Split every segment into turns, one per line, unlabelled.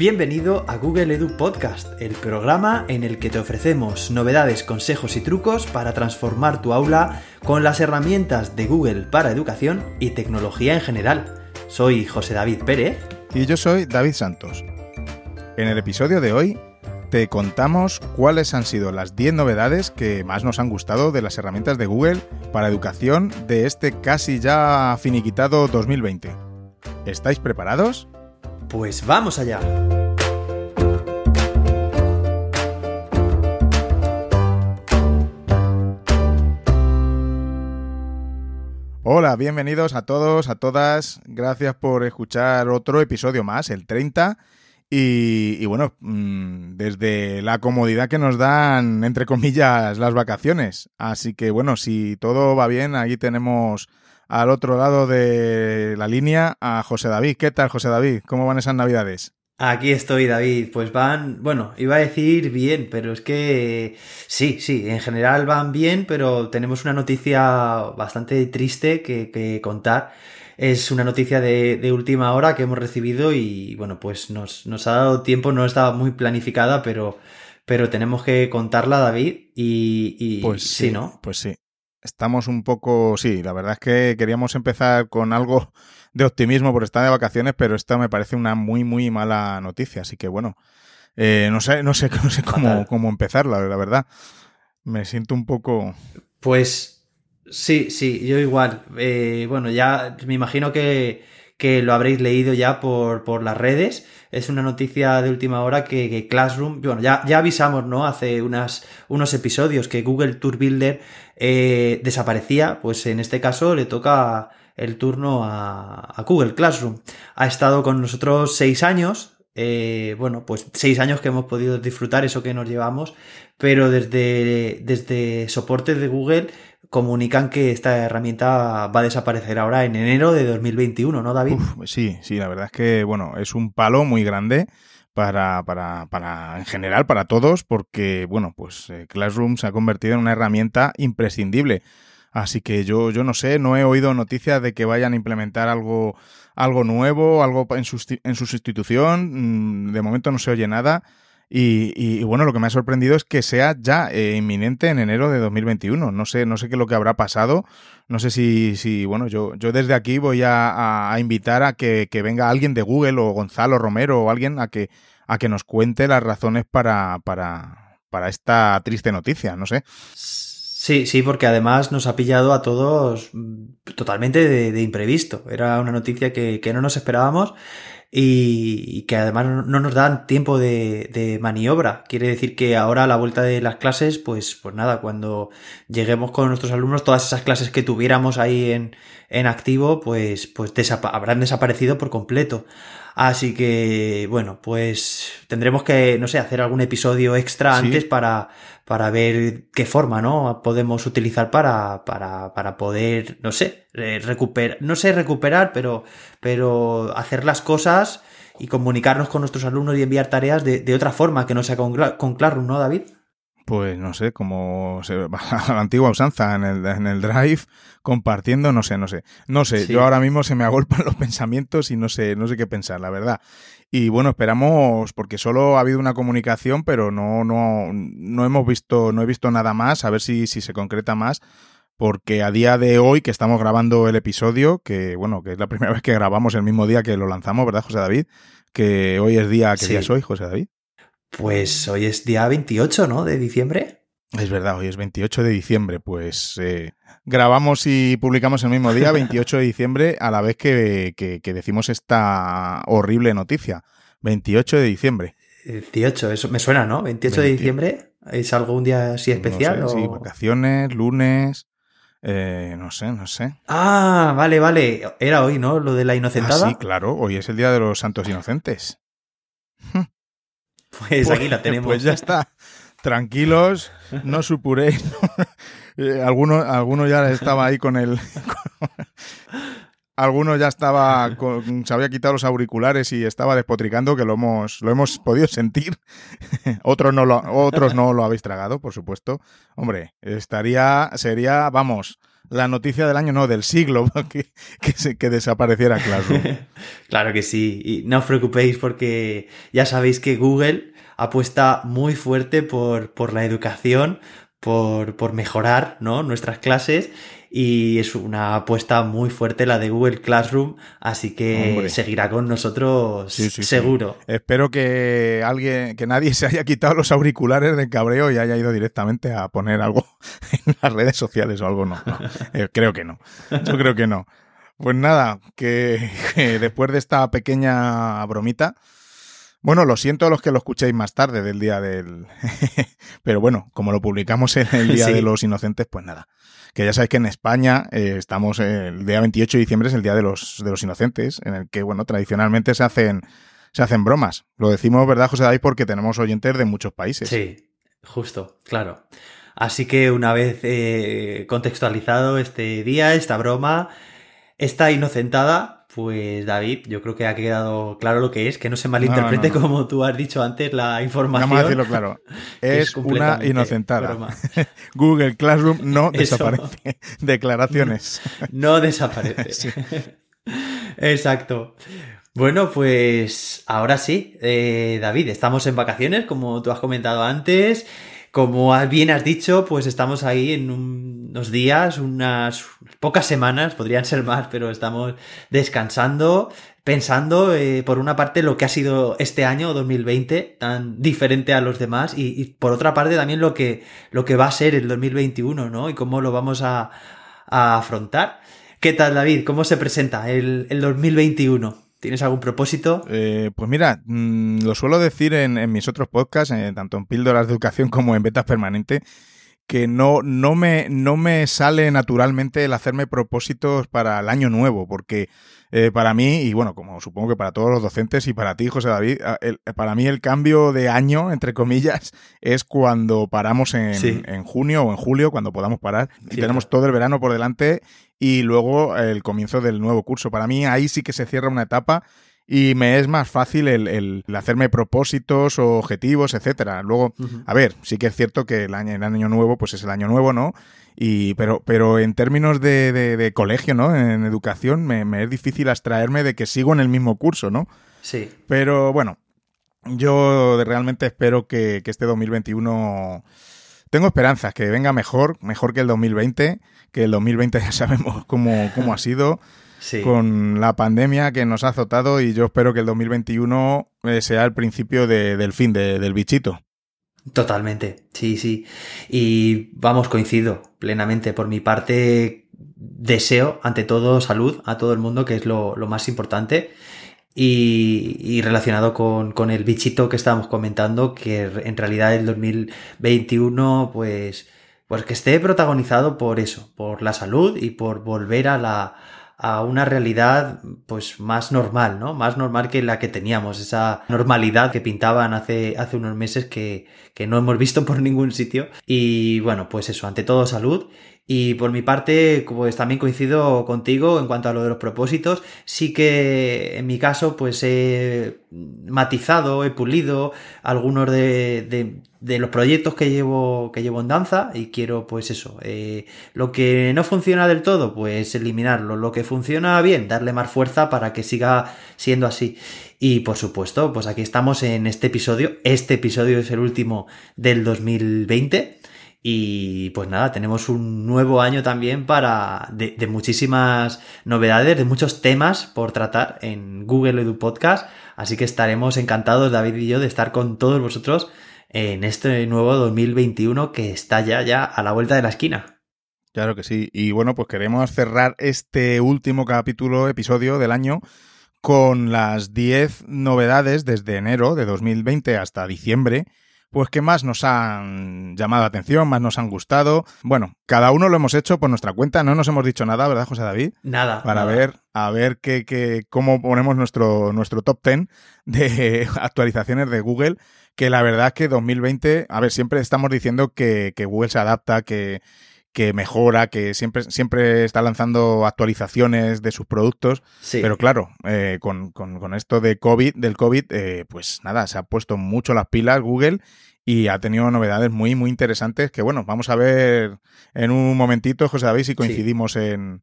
Bienvenido a Google Edu Podcast, el programa en el que te ofrecemos novedades, consejos y trucos para transformar tu aula con las herramientas de Google para educación y tecnología en general. Soy José David Pérez.
Y yo soy David Santos. En el episodio de hoy te contamos cuáles han sido las 10 novedades que más nos han gustado de las herramientas de Google para educación de este casi ya finiquitado 2020. ¿Estáis preparados?
Pues vamos allá.
Hola, bienvenidos a todos, a todas. Gracias por escuchar otro episodio más, el 30. Y, bueno, mm, desde la comodidad que nos dan, entre comillas, las vacaciones. Así que bueno, si todo va bien, ahí tenemos al otro lado de la línea a José David. ¿Qué tal, José David? ¿Cómo van esas navidades?
Aquí estoy, David. Pues van, bueno, iba a decir bien, pero es que sí, sí, en general van bien, pero tenemos una noticia bastante triste que, contar. Es una noticia de, última hora que hemos recibido y bueno, pues nos, nos ha dado tiempo, no estaba muy planificada, pero, pero tenemos que contarla, David, y, y
pues sí, ¿no? Pues sí estamos un poco, sí, la verdad es que queríamos empezar con algo de optimismo por estar de vacaciones, pero esta me parece una muy, muy mala noticia. Así que bueno, eh, no sé, no sé, no sé cómo, cómo empezarla, la verdad. Me siento un poco.
Pues sí, sí, yo igual. Eh, bueno, ya me imagino que, que lo habréis leído ya por, por las redes es una noticia de última hora que, Classroom, bueno, ya, ya avisamos, ¿no? Hace unas, unos episodios que Google Tour Builder eh, desaparecía, pues en este caso le toca el turno a, Google Classroom. Ha estado con nosotros seis años, eh, bueno, pues seis años que hemos podido disfrutar eso que nos llevamos, pero desde, desde soporte de Google comunican que esta herramienta va a desaparecer ahora en enero de 2021, ¿no, David?
sí, sí, la verdad es que, bueno, es un palo muy grande para, para, para, en general, para todos, porque, bueno, pues eh, Classroom se ha convertido en una herramienta imprescindible. Así que yo, yo no sé, no he oído noticias de que vayan a implementar algo, algo nuevo, algo en, en su sustitución. Mm, de momento no se oye nada. Y, bueno, lo que me ha sorprendido es que sea ya eh, inminente en enero de 2021. No sé, no sé qué es lo que habrá pasado. No sé si, si bueno, yo, yo desde aquí voy a, invitar a que, venga alguien de Google o Gonzalo Romero o alguien a que, a que nos cuente las razones para, para, para esta triste noticia. No sé.
Sí, sí, porque además nos ha pillado a todos totalmente de, imprevisto. Era una noticia que no nos esperábamos y, que además no nos dan tiempo de, maniobra. Quiere decir que ahora a la vuelta de las clases, pues, pues nada, cuando lleguemos con nuestros alumnos, todas esas clases que tuviéramos ahí en, en activo, pues, pues habrán desaparecido por completo. Así que, bueno, pues tendremos que, no sé, hacer algún episodio extra antes para, para ver qué forma, ¿no? Podemos utilizar para, para, para poder, no sé, recuperar, no sé recuperar, pero, pero hacer las cosas y comunicarnos con nuestros alumnos y enviar tareas de, de otra forma que no sea con, con Classroom, ¿no, David?
Pues no sé, como se, a la antigua usanza en el, en el drive, compartiendo, no sé, no sé. No sé, yo ahora mismo se me agolpan los pensamientos y no sé, no sé qué pensar, la verdad. Y bueno, esperamos, porque solo ha habido una comunicación, pero no, no, no hemos visto, no he visto nada más, a ver si, si se concreta más, porque a día de hoy que estamos grabando el episodio, que bueno, que es la primera vez que grabamos el mismo día que lo lanzamos, ¿verdad, José David? Que hoy es día, ¿qué día es hoy, José David?
Pues hoy es día 28, ¿no? De diciembre.
Es verdad, hoy es 28 de diciembre. Pues eh, grabamos y publicamos el mismo día, 28 de diciembre, a la vez que, que, decimos esta horrible noticia. 28 de diciembre.
18, eso me suena, ¿no? 28 de diciembre. ¿Es algún día así especial?
Sí, vacaciones, lunes. Eh, no sé, no sé.
Ah, vale, vale. Era hoy, ¿no? Lo de la inocentada.
Ah, sí, claro. Hoy es el día de los santos inocentes.
Pues aquí la pues, tenemos.
Pues ya está. Tranquilos, no supuréis. Eh, alguno, alguno ya estaba ahí con el. alguno ya estaba, se había quitado los auriculares y estaba despotricando, que lo hemos, lo hemos podido sentir. otros, no lo, otros no lo habéis tragado, por supuesto. Hombre, estaría, sería, vamos, la noticia del año, no, del siglo, que, que, que desapareciera Classroom.
claro que sí, y no os preocupéis porque ya sabéis que Google apuesta muy fuerte por, por la educación, por, por mejorar ¿no? nuestras clases y es una apuesta muy fuerte la de Google Classroom, así que seguirá con nosotros seguro.
Espero que alguien, que nadie se haya quitado los auriculares de cabreo y haya ido directamente a poner algo en las redes sociales o algo, no. Eh, creo que no. Yo creo que no. Pues nada, que después de esta pequeña bromita, bueno, lo siento a los que lo escuchéis más tarde del día del... Pero bueno, como lo publicamos en el Día de los Inocentes, pues nada. Que ya sabéis que en España eh, estamos, el día 28 de diciembre es el Día de los, de los Inocentes, en el que, bueno, tradicionalmente se hacen, se hacen bromas. Lo decimos, ¿verdad, José David? Porque tenemos oyentes de muchos países.
Sí, justo, claro. Así que una vez eh, contextualizado este día, esta broma, esta inocentada, pues David, yo creo que ha quedado claro lo que es, que no se malinterprete como tú has dicho antes la información.
Vamos a decirlo claro. Es, una inocentada. Google Classroom no desaparece. Declaraciones.
No, desaparece. Exacto. Bueno, pues ahora sí, eh, David, estamos en vacaciones, como tú has comentado antes. Como bien has dicho, pues estamos ahí en unos días, unas pocas semanas, podrían ser más, pero estamos descansando, pensando, eh, por una parte, lo que ha sido este año 2020, tan diferente a los demás, y, por otra parte también lo que, lo que va a ser el 2021, ¿no? Y cómo lo vamos a, afrontar. ¿Qué tal, David? ¿Cómo se presenta el, el 2021? ¿Tienes algún propósito?
Eh, pues mira, mm, lo suelo decir en, mis otros podcasts, eh, tanto en Píldoras de Educación como en Betas Permanente, que no, no, me, no me sale naturalmente el hacerme propósitos para el año nuevo, porque eh, para mí, y bueno, como supongo que para todos los docentes y para ti, José David, para mí el cambio de año, entre comillas, es cuando paramos en, en junio o en julio, cuando podamos parar, y tenemos todo el verano por delante y luego el comienzo del nuevo curso. Para mí ahí sí que se cierra una etapa y me es más fácil el, hacerme propósitos o objetivos, etcétera. Luego, a ver, sí que es cierto que el año, el año nuevo, pues es el año nuevo, ¿no? Y, pero, pero en términos de, de, colegio, ¿no? En educación, me, me, es difícil abstraerme de que sigo en el mismo curso, ¿no?
Sí.
Pero bueno, yo realmente espero que, que este 2021 tengo esperanzas, que venga mejor, mejor que el 2020, que el 2020 ya sabemos cómo, cómo ha sido. Con la pandemia que nos ha azotado y yo espero que el 2021 eh, sea el principio del fin del bichito.
Totalmente, sí, sí. Y vamos, coincido plenamente. Por mi parte, deseo, ante todo, salud a todo el mundo, que es lo, lo más importante. Y, relacionado con, con, el bichito que estábamos comentando, que en realidad el 2021, pues, pues que esté protagonizado por eso, por la salud y por volver a la, a una realidad pues más normal, ¿no? Más normal que la que teníamos, esa normalidad que pintaban hace, hace unos meses que, que no hemos visto por ningún sitio. Y bueno, pues eso, ante todo salud y por mi parte, pues también coincido contigo en cuanto a lo de los propósitos. Sí que en mi caso, pues he matizado, he pulido algunos de, de, los proyectos que llevo, que llevo en danza y quiero, pues eso, eh, lo que no funciona del todo, pues eliminarlo. Lo que funciona bien, darle más fuerza para que siga siendo así. Y por supuesto, pues aquí estamos en este episodio. Este episodio es el último del 2020. Y pues nada, tenemos un nuevo año también para de, muchísimas novedades, de muchos temas por tratar en Google Edu Podcast. Así que estaremos encantados, David y yo, de estar con todos vosotros en este nuevo 2021 que está ya, ya a la vuelta de la esquina.
Claro que sí. Y bueno, pues queremos cerrar este último capítulo, episodio del año con las 10 novedades desde enero de 2020 hasta diciembre pues que más nos han llamado la atención, más nos han gustado. Bueno, cada uno lo hemos hecho por nuestra cuenta, no nos hemos dicho nada, ¿verdad, José David?
Nada.
Para ver, a ver qué, qué, cómo ponemos nuestro, nuestro top 10 de actualizaciones de Google, que la verdad es que 2020, a ver, siempre estamos diciendo que, que Google se adapta, que, que mejora, que siempre, siempre está lanzando actualizaciones de sus productos. Pero claro, eh, con, con, esto de COVID, del COVID, eh, pues nada, se ha puesto mucho las pilas Google y ha tenido novedades muy, muy interesantes que, bueno, vamos a ver en un momentito, José David, si coincidimos en,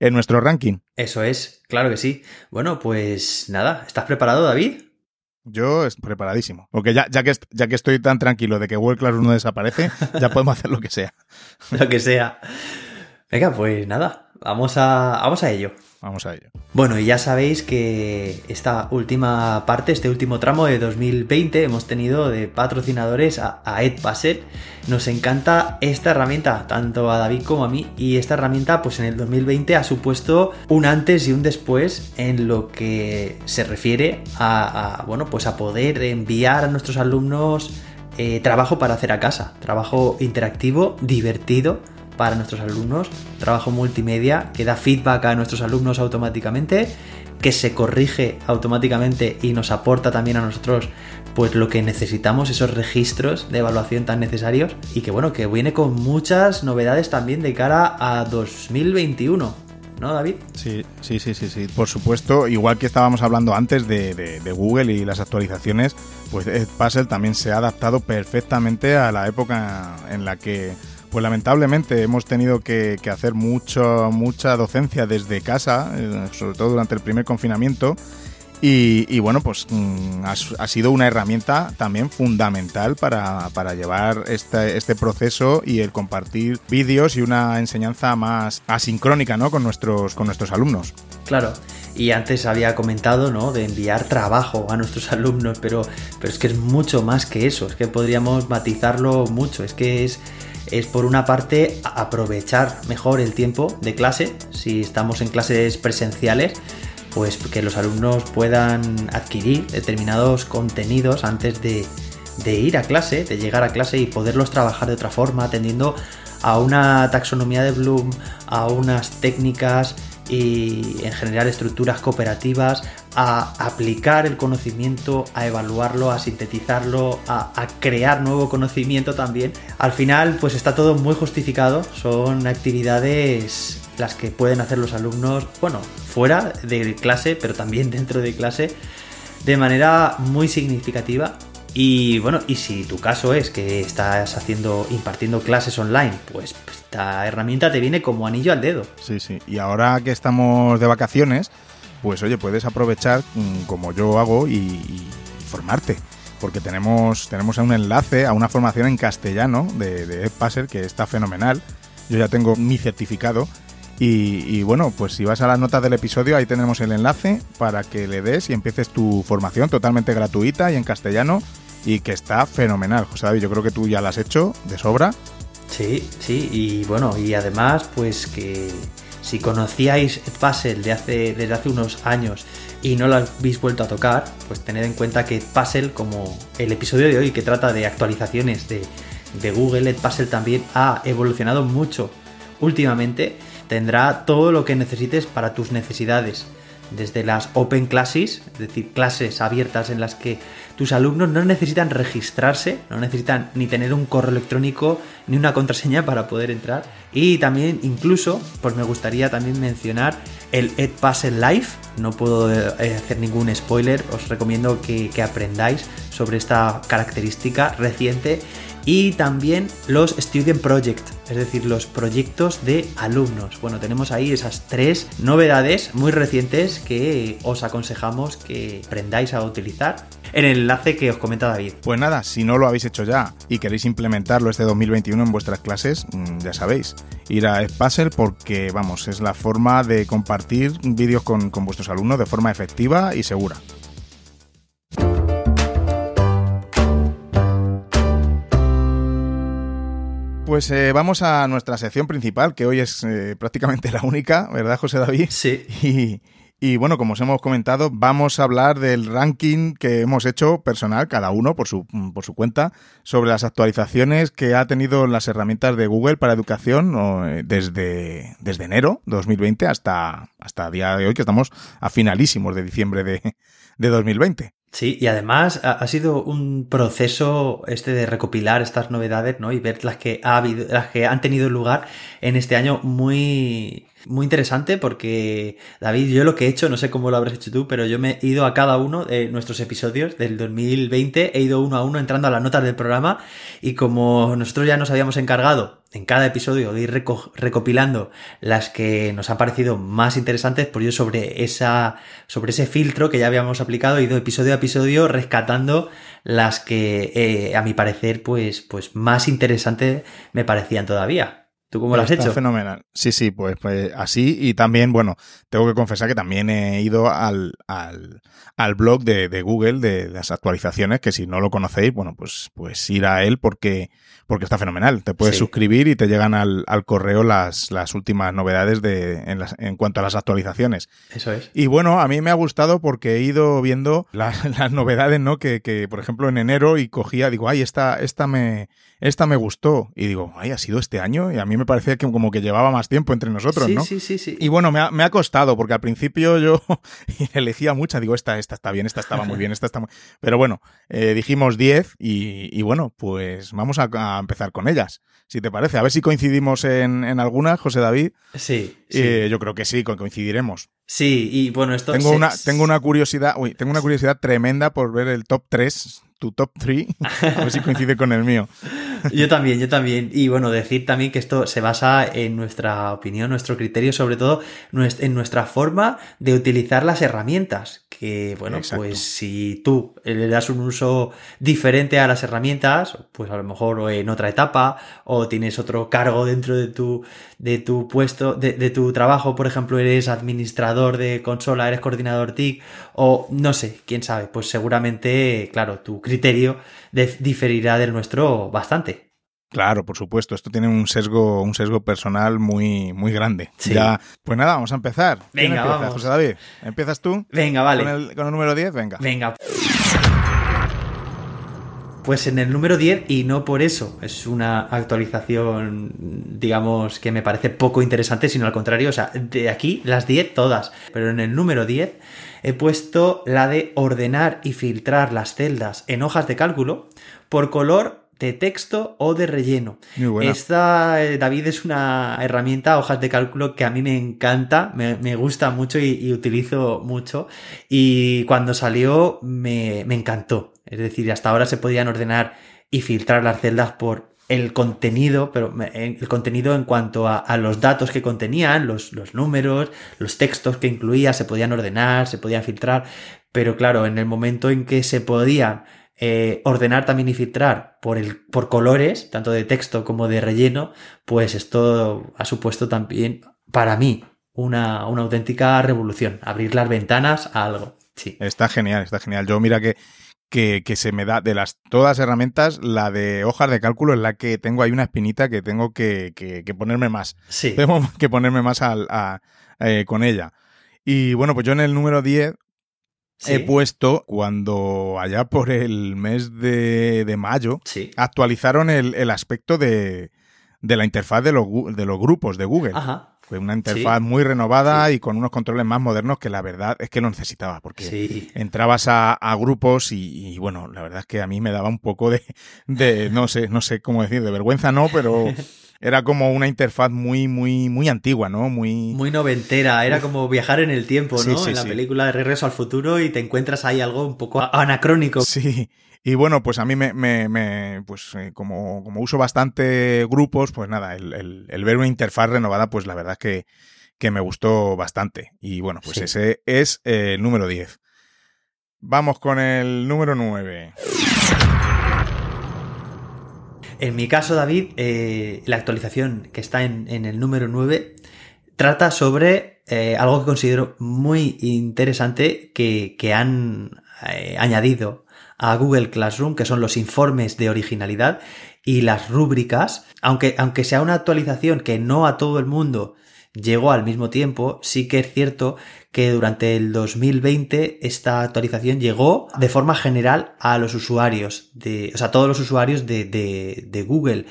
en nuestro ranking.
Eso es, claro que sí. Bueno, pues nada, ¿estás preparado, David?
Yo estoy preparadísimo. Porque ya, ya, que, ya que estoy tan tranquilo de que World Class no desaparece, ya podemos hacer lo que sea.
lo que sea. Venga, pues nada, vamos a, vamos a ello.
Vamos a ello.
Bueno, y ya sabéis que esta última parte, este último tramo de 2020, hemos tenido de patrocinadores a, a Edpuzzle. Nos encanta esta herramienta, tanto a David como a mí, y esta herramienta, pues en el 2020 ha supuesto un antes y un después en lo que se refiere a, bueno, pues a poder enviar a nuestros alumnos eh, trabajo para hacer a casa, trabajo interactivo, divertido para nuestros alumnos, trabajo multimedia que da feedback a nuestros alumnos automáticamente, que se corrige automáticamente y nos aporta también a nosotros pues lo que necesitamos, esos registros de evaluación tan necesarios y que bueno, que viene con muchas novedades también de cara a 2021. ¿no, David?
Sí, sí, sí, sí, sí. Por supuesto, igual que estábamos hablando antes de, de Google y las actualizaciones, pues Puzzle también se ha adaptado perfectamente a la época en la que pues lamentablemente hemos tenido que, hacer mucho, mucha docencia desde casa, eh, sobre todo durante el primer confinamiento. Y, bueno, pues mm, ha, sido una herramienta también fundamental para, llevar este, este, proceso y el compartir vídeos y una enseñanza más asincrónica ¿no? con, nuestros, con nuestros alumnos.
Claro, y antes había comentado ¿no? de enviar trabajo a nuestros alumnos, pero, pero es que es mucho más que eso, es que podríamos matizarlo mucho, es que es es por una parte aprovechar mejor el tiempo de clase, si estamos en clases presenciales, pues que los alumnos puedan adquirir determinados contenidos antes de, ir a clase, de llegar a clase y poderlos trabajar de otra forma, atendiendo a una taxonomía de Bloom, a unas técnicas y en general estructuras cooperativas, a aplicar el conocimiento, a evaluarlo, a sintetizarlo, a, crear nuevo conocimiento también. Al final, pues está todo muy justificado, son actividades las que pueden hacer los alumnos, bueno, fuera de clase, pero también dentro de clase, de manera muy significativa y bueno, y si tu caso es que estás haciendo, impartiendo clases online, pues esta herramienta te viene como anillo al dedo.
Sí, sí. Y ahora que estamos de vacaciones, pues oye, puedes aprovechar mm, como yo hago y, formarte. Porque tenemos, tenemos un enlace a una formación en castellano de, de Edpasser que está fenomenal. Yo ya tengo mi certificado. Y, bueno, pues si vas a las notas del episodio, ahí tenemos el enlace para que le des y empieces tu formación totalmente gratuita y en castellano y que está fenomenal. José David, yo creo que tú ya la has hecho de sobra.
Sí, sí, y bueno, y además, pues que si conocíais Puzzle de hace, desde hace unos años y no lo habéis vuelto a tocar, pues tened en cuenta que Puzzle, como el episodio de hoy que trata de actualizaciones de, de Google, Puzzle también ha evolucionado mucho últimamente. Tendrá todo lo que necesites para tus necesidades desde las Open Classes, es decir, clases abiertas en las que tus alumnos no necesitan registrarse, no necesitan ni tener un correo electrónico ni una contraseña para poder entrar. Y también incluso, pues me gustaría también mencionar el Edpuzzle Live. No puedo eh, hacer ningún spoiler, os recomiendo que aprendáis sobre esta característica reciente y también los Student Project, es decir, los proyectos de alumnos. Bueno, tenemos ahí esas tres novedades muy recientes que os aconsejamos que aprendáis a utilizar en el enlace que os comenta David.
Pues nada, si no lo habéis hecho ya y queréis implementarlo este 2021 en vuestras clases, mm, ya sabéis, ir a Edpuzzle porque, vamos, es la forma de compartir vídeos con vuestros alumnos de forma efectiva y segura. Pues eh, vamos a nuestra sección principal, que hoy es eh, prácticamente la única, ¿verdad, José David?
Sí.
Y, bueno, como os hemos comentado, vamos a hablar del ranking que hemos hecho personal, cada uno por su, por su cuenta, sobre las actualizaciones que ha tenido las herramientas de Google para educación eh, desde, desde enero 2020 hasta, hasta el día de hoy, que estamos a finalísimos de diciembre de, de 2020.
Sí, y además ha, sido un proceso este de recopilar estas novedades, ¿no? Y ver las que ha habido, las que han tenido lugar en este año muy, muy interesante porque, David, yo lo que he hecho, no sé cómo lo habrás hecho tú, pero yo me he ido a cada uno de nuestros episodios del 2020, he ido uno a uno entrando a las notas del programa y como nosotros ya nos habíamos encargado en cada episodio de ir recopilando las que nos han parecido más interesantes, pues yo sobre esa, sobre ese filtro que ya habíamos aplicado, he ido episodio a episodio rescatando las que eh, a mi parecer, pues, pues más interesantes me parecían todavía. ¿Tú cómo lo has hecho?
fenomenal. Sí, sí, pues, pues así. Y también, bueno, tengo que confesar que también he ido al, al, al blog de, de, Google de las actualizaciones, que si no lo conocéis, bueno, pues, pues ir a él porque, porque está fenomenal. Te puedes suscribir y te llegan al, al correo las, las últimas novedades de, en, las, en cuanto a las actualizaciones.
Eso es.
Y bueno, a mí me ha gustado porque he ido viendo las novedades, ¿no? Que, que, por ejemplo, en enero y cogía, digo, ay, esta, esta me, esta me gustó. Y digo, ay, ha sido este año. Y a mí me parecía que como que llevaba más tiempo entre nosotros, ¿no?
Sí, sí, sí.
Y bueno, me ha, me ha costado, porque al principio yo elegía muchas. Digo, esta, esta está bien, esta estaba muy bien, esta está muy... Pero bueno, eh, dijimos 10 y, y, bueno, pues vamos a, a, empezar con ellas, si te parece. A ver si coincidimos en, en algunas, José David.
Sí.
Eh, yo creo que sí, coincidiremos.
Sí, y bueno, esto...
Tengo, una, tengo una curiosidad, uy, tengo una curiosidad tremenda por ver el top 3 tu top 3, a ver si coincide con el mío.
Yo también, yo también. Y bueno, decir también que esto se basa en nuestra opinión, nuestro criterio, sobre todo en nuestra forma de utilizar las herramientas. Que bueno, pues si tú le das un uso diferente a las herramientas, pues a lo mejor en otra etapa, o tienes otro cargo dentro de tu, de tu puesto, de, de tu trabajo, por ejemplo, eres administrador de consola, eres coordinador TIC, o no sé, quién sabe, pues seguramente, claro, tu criterio diferirá del nuestro bastante.
Claro, por supuesto. Esto tiene un sesgo, un sesgo personal muy, muy grande. Ya, pues nada, vamos a empezar.
Venga,
vamos. José David, ¿empiezas tú?
Venga, vale.
¿Con el, con el número 10? Venga.
Venga. Pues en el número 10, y no por eso, es una actualización, digamos, que me parece poco interesante, sino al contrario, o sea, de aquí las 10 todas, pero en el número 10 he puesto la de ordenar y filtrar las celdas en hojas de cálculo por color de texto o de relleno. Esta, eh, David, es una herramienta, hojas de cálculo, que a mí me encanta, me, gusta mucho y, utilizo mucho. Y cuando salió me, me encantó. Es decir, hasta ahora se podían ordenar y filtrar las celdas por el contenido, pero el contenido en cuanto a, los datos que contenían, los, los, números, los textos que incluía, se podían ordenar, se podían filtrar, pero claro, en el momento en que se podían eh, ordenar también y filtrar por, el, por colores, tanto de texto como de relleno, pues esto ha supuesto también, para mí, una, una auténtica revolución, abrir las ventanas a algo. Sí.
Está genial, está genial. Yo mira que que, que, se me da, de las todas las herramientas, la de hojas de cálculo es la que tengo ahí una espinita que tengo que, que, que ponerme más.
Sí.
Tengo que ponerme más al, a, eh, con ella. Y bueno, pues yo en el número 10 ¿Sí? he puesto cuando allá por el mes de, de mayo
sí.
actualizaron el, el aspecto de, de la interfaz de los, de los grupos de Google.
Ajá.
Fue una interfaz sí. muy renovada y con unos controles más modernos que la verdad es que lo necesitaba, porque entrabas a, a grupos y, y, bueno, la verdad es que a mí me daba un poco de, de, no sé, no sé cómo decir, de vergüenza no, pero era como una interfaz muy, muy, muy antigua, ¿no? Muy,
muy noventera, era como viajar en el tiempo, ¿no? en la película de Regreso al Futuro y te encuentras ahí algo un poco anacrónico.
Sí. Y bueno, pues a mí me, me, me pues eh, como, como, uso bastante grupos, pues nada, el, el, el, ver una interfaz renovada, pues la verdad es que, que me gustó bastante. Y bueno, pues ese es el número 10. Vamos con el número 9.
En mi caso, David, eh, la actualización que está en, el número 9 trata sobre eh, algo que considero muy interesante que, que han eh, añadido a Google Classroom, que son los informes de originalidad y las rúbricas, aunque, aunque sea una actualización que no a todo el mundo llegó al mismo tiempo. Sí que es cierto que durante el 2020 esta actualización llegó de forma general a los usuarios, de, o sea, todos los usuarios de, de, de Google,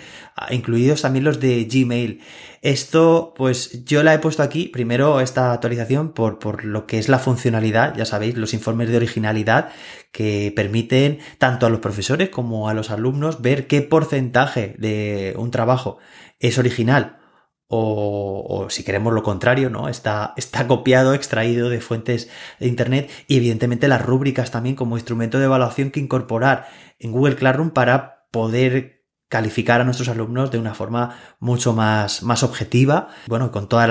incluidos también los de Gmail. Esto, pues yo la he puesto aquí, primero esta actualización por, por lo que es la funcionalidad, ya sabéis, los informes de originalidad que permiten tanto a los profesores como a los alumnos ver qué porcentaje de un trabajo es original o, si queremos lo contrario, ¿no? Está, está copiado, extraído de fuentes de Internet y evidentemente las rúbricas también como instrumento de evaluación que incorporar en Google Classroom para poder calificar a nuestros alumnos de una forma mucho más, más objetiva, bueno, con todos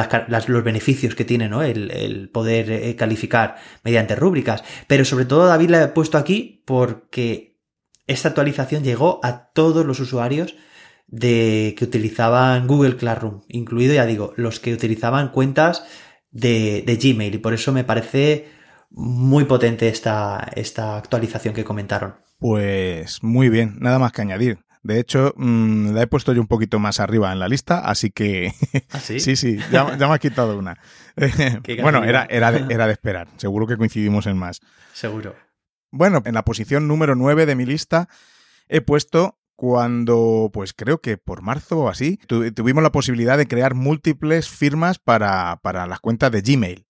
los beneficios que tiene, ¿no? El, el poder eh, calificar mediante rúbricas. Pero sobre todo David la he puesto aquí porque esta actualización llegó a todos los usuarios de que utilizaban Google Classroom, incluido, ya digo, los que utilizaban cuentas de, de Gmail. Y por eso me parece muy potente esta, esta actualización que comentaron.
Pues muy bien, nada más que añadir. De hecho, mm, la he puesto yo un poquito más arriba en la lista, así que...
¿Ah, sí?
sí, sí, ya, me has quitado una. bueno, era, era, de, era de esperar. Seguro que coincidimos en más.
Seguro.
Bueno, en la posición número 9 de mi lista he puesto cuando, pues creo que por marzo o así, tuvimos la posibilidad de crear múltiples firmas para, para las cuentas de Gmail.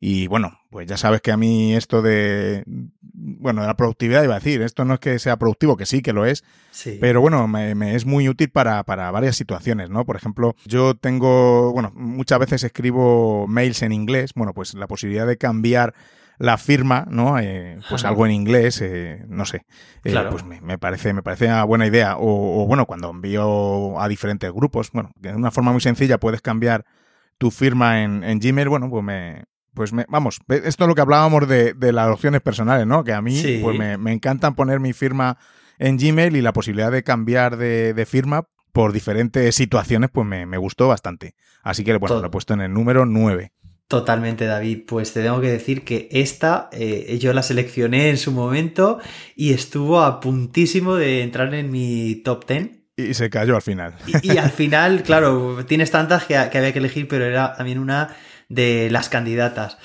Y bueno, pues ya sabes que a mí esto de, bueno, de la productividad iba a decir, esto no es que sea productivo, que sí, que lo es,
sí.
pero bueno, me, me, es muy útil para, para varias situaciones, ¿no? Por ejemplo, yo tengo, bueno, muchas veces escribo mails en inglés, bueno, pues la posibilidad de cambiar la firma, ¿no? Eh, pues algo en inglés, eh, no sé. Eh,
Claro.
Pues me, me parece, me parece una buena idea. O, o, bueno, cuando envío a diferentes grupos, bueno, de una forma muy sencilla puedes cambiar tu firma en, en Gmail, bueno, pues me, pues me, vamos, esto es lo que hablábamos de, de las opciones personales, ¿no? Que a mí,
Sí.
pues me, me encantan poner mi firma en Gmail y la posibilidad de cambiar de, de firma por diferentes situaciones, pues me, me gustó bastante. Así que, bueno,
Todo.
lo he puesto en el número 9.
Totalmente, David. Pues te tengo que decir que esta eh, yo la seleccioné en su momento y estuvo a puntísimo de entrar en mi top 10.
Y se cayó al final.
Y, y al final, claro, tienes tantas que, que, había que elegir, pero era también una de las candidatas.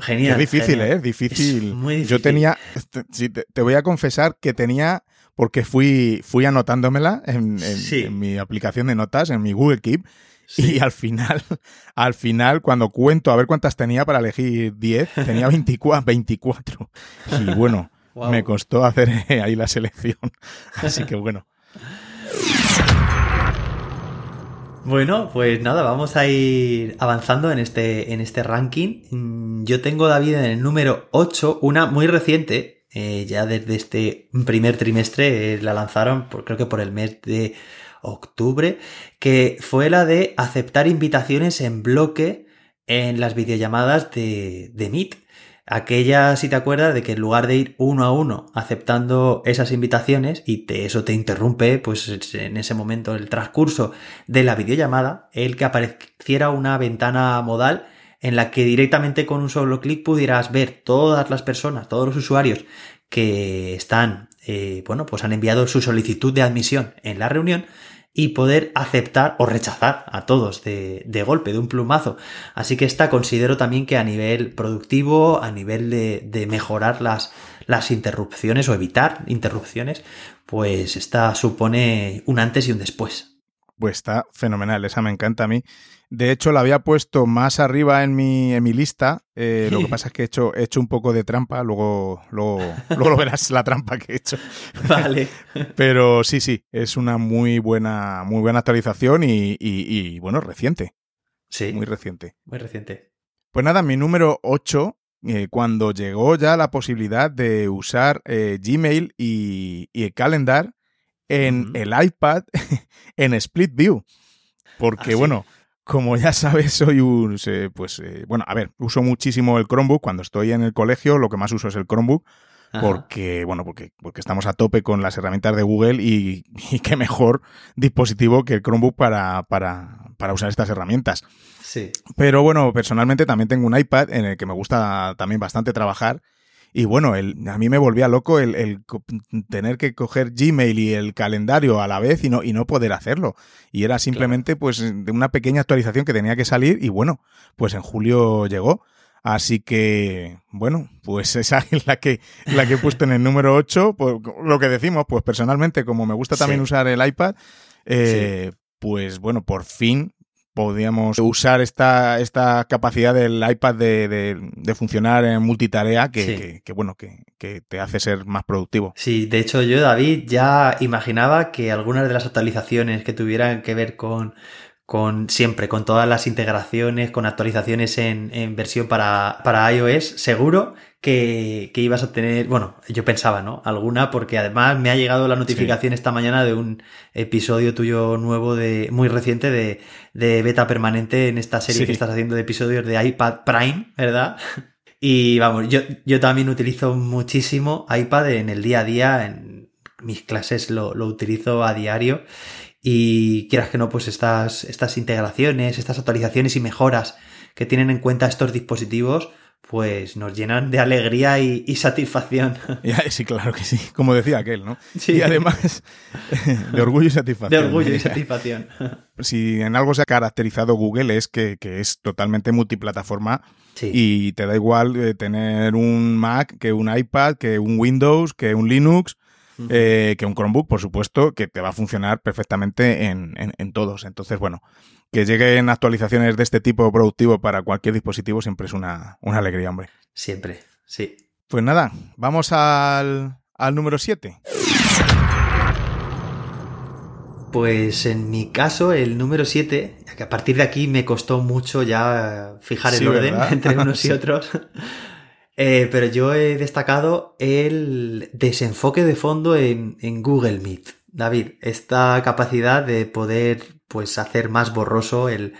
Genial.
Es difícil,
genial.
¿eh? Difícil.
Es muy difícil.
Yo tenía, te, te, voy a confesar que tenía, porque fui, fui anotándomela en, en,
sí.
en mi aplicación de notas, en mi Google Keep, Sí. Y al final, al final, cuando cuento a ver cuántas tenía para elegir 10, tenía 24. 24. Y bueno, wow. me costó hacer ahí la selección. Así que bueno.
Bueno, pues nada, vamos a ir avanzando en este, en este ranking. Yo tengo, David, en el número 8, una muy reciente, eh, ya desde este primer trimestre, eh, la lanzaron, por, creo que por el mes de octubre, que fue la de aceptar invitaciones en bloque en las videollamadas de, de Meet. Aquella, si te acuerdas, de que en lugar de ir uno a uno aceptando esas invitaciones y te, eso te interrumpe, pues en ese momento el transcurso de la videollamada, el que apareciera una ventana modal en la que directamente con un solo clic pudieras ver todas las personas, todos los usuarios que están, eh, bueno, pues han enviado su solicitud de admisión en la reunión y poder aceptar o rechazar a todos de, de, golpe, de un plumazo. Así que esta considero también que a nivel productivo, a nivel de, de mejorar las, las interrupciones o evitar interrupciones, pues esta supone un antes y un después.
Pues está fenomenal, esa me encanta a mí. De hecho, la había puesto más arriba en mi, en mi lista. Eh, lo que pasa es que he hecho, he hecho un poco de trampa. Luego, luego, luego lo verás la trampa que he hecho.
Vale.
Pero sí, sí, es una muy buena, muy buena actualización y, y, y, bueno, reciente.
Sí.
Muy reciente.
Muy reciente.
Pues nada, mi número 8, eh, cuando llegó ya la posibilidad de usar eh, Gmail y, y, el calendar en uh -huh. el iPad en Split View. Porque, ¿Ah, bueno? Como ya sabes, soy un. Pues, eh, bueno, a ver, uso muchísimo el Chromebook. Cuando estoy en el colegio, lo que más uso es el Chromebook. Ajá. Porque, bueno, porque, porque estamos a tope con las herramientas de Google y, y qué mejor dispositivo que el Chromebook para, para, para usar estas herramientas.
Sí.
Pero bueno, personalmente también tengo un iPad en el que me gusta también bastante trabajar. Y bueno, el, a mí me volvía loco el, el, tener que coger Gmail y el calendario a la vez y no, y no poder hacerlo. Y era simplemente pues de una pequeña actualización que tenía que salir y bueno, pues en julio llegó. Así que, bueno, pues esa es la que, la que he puesto en el número 8. Pues, lo que decimos, pues personalmente, como me gusta también usar el iPad, eh, pues bueno, por fin podíamos usar esta, esta capacidad del iPad de, de, funcionar en multitarea que, que, bueno, que, que, te hace ser más productivo.
Sí, de hecho yo, David, ya imaginaba que algunas de las actualizaciones que tuvieran que ver con con siempre, con todas las integraciones, con actualizaciones en, en versión para, para iOS, seguro que, que, ibas a tener, bueno, yo pensaba, ¿no? Alguna, porque además me ha llegado la notificación esta mañana de un episodio tuyo nuevo de, muy reciente de, de beta permanente en esta serie que estás haciendo de episodios de iPad Prime, ¿verdad? Y vamos, yo, yo también utilizo muchísimo iPad en el día a día, en mis clases lo, lo utilizo a diario y quieras que no, pues estas, estas integraciones, estas actualizaciones y mejoras que tienen en cuenta estos dispositivos, pues nos llenan de alegría y, satisfacción.
Sí, claro que sí, como decía aquel, ¿no? Sí. Y además, de orgullo y satisfacción.
De orgullo y satisfacción.
Si en algo se ha caracterizado Google es que, es totalmente multiplataforma y te da igual eh, tener un Mac que un iPad, que un Windows, que un Linux eh, que un Chromebook, por supuesto, que te va a funcionar perfectamente en, en, todos. Entonces, bueno, que lleguen actualizaciones de este tipo productivo para cualquier dispositivo siempre es una, una alegría, hombre.
Siempre, sí.
Pues nada, vamos al, al número 7.
Pues en mi caso, el número 7, que a partir de aquí me costó mucho ya fijar el orden entre unos y otros. Eh, pero yo he destacado el desenfoque de fondo en, en, Google Meet. David, esta capacidad de poder pues hacer más borroso el,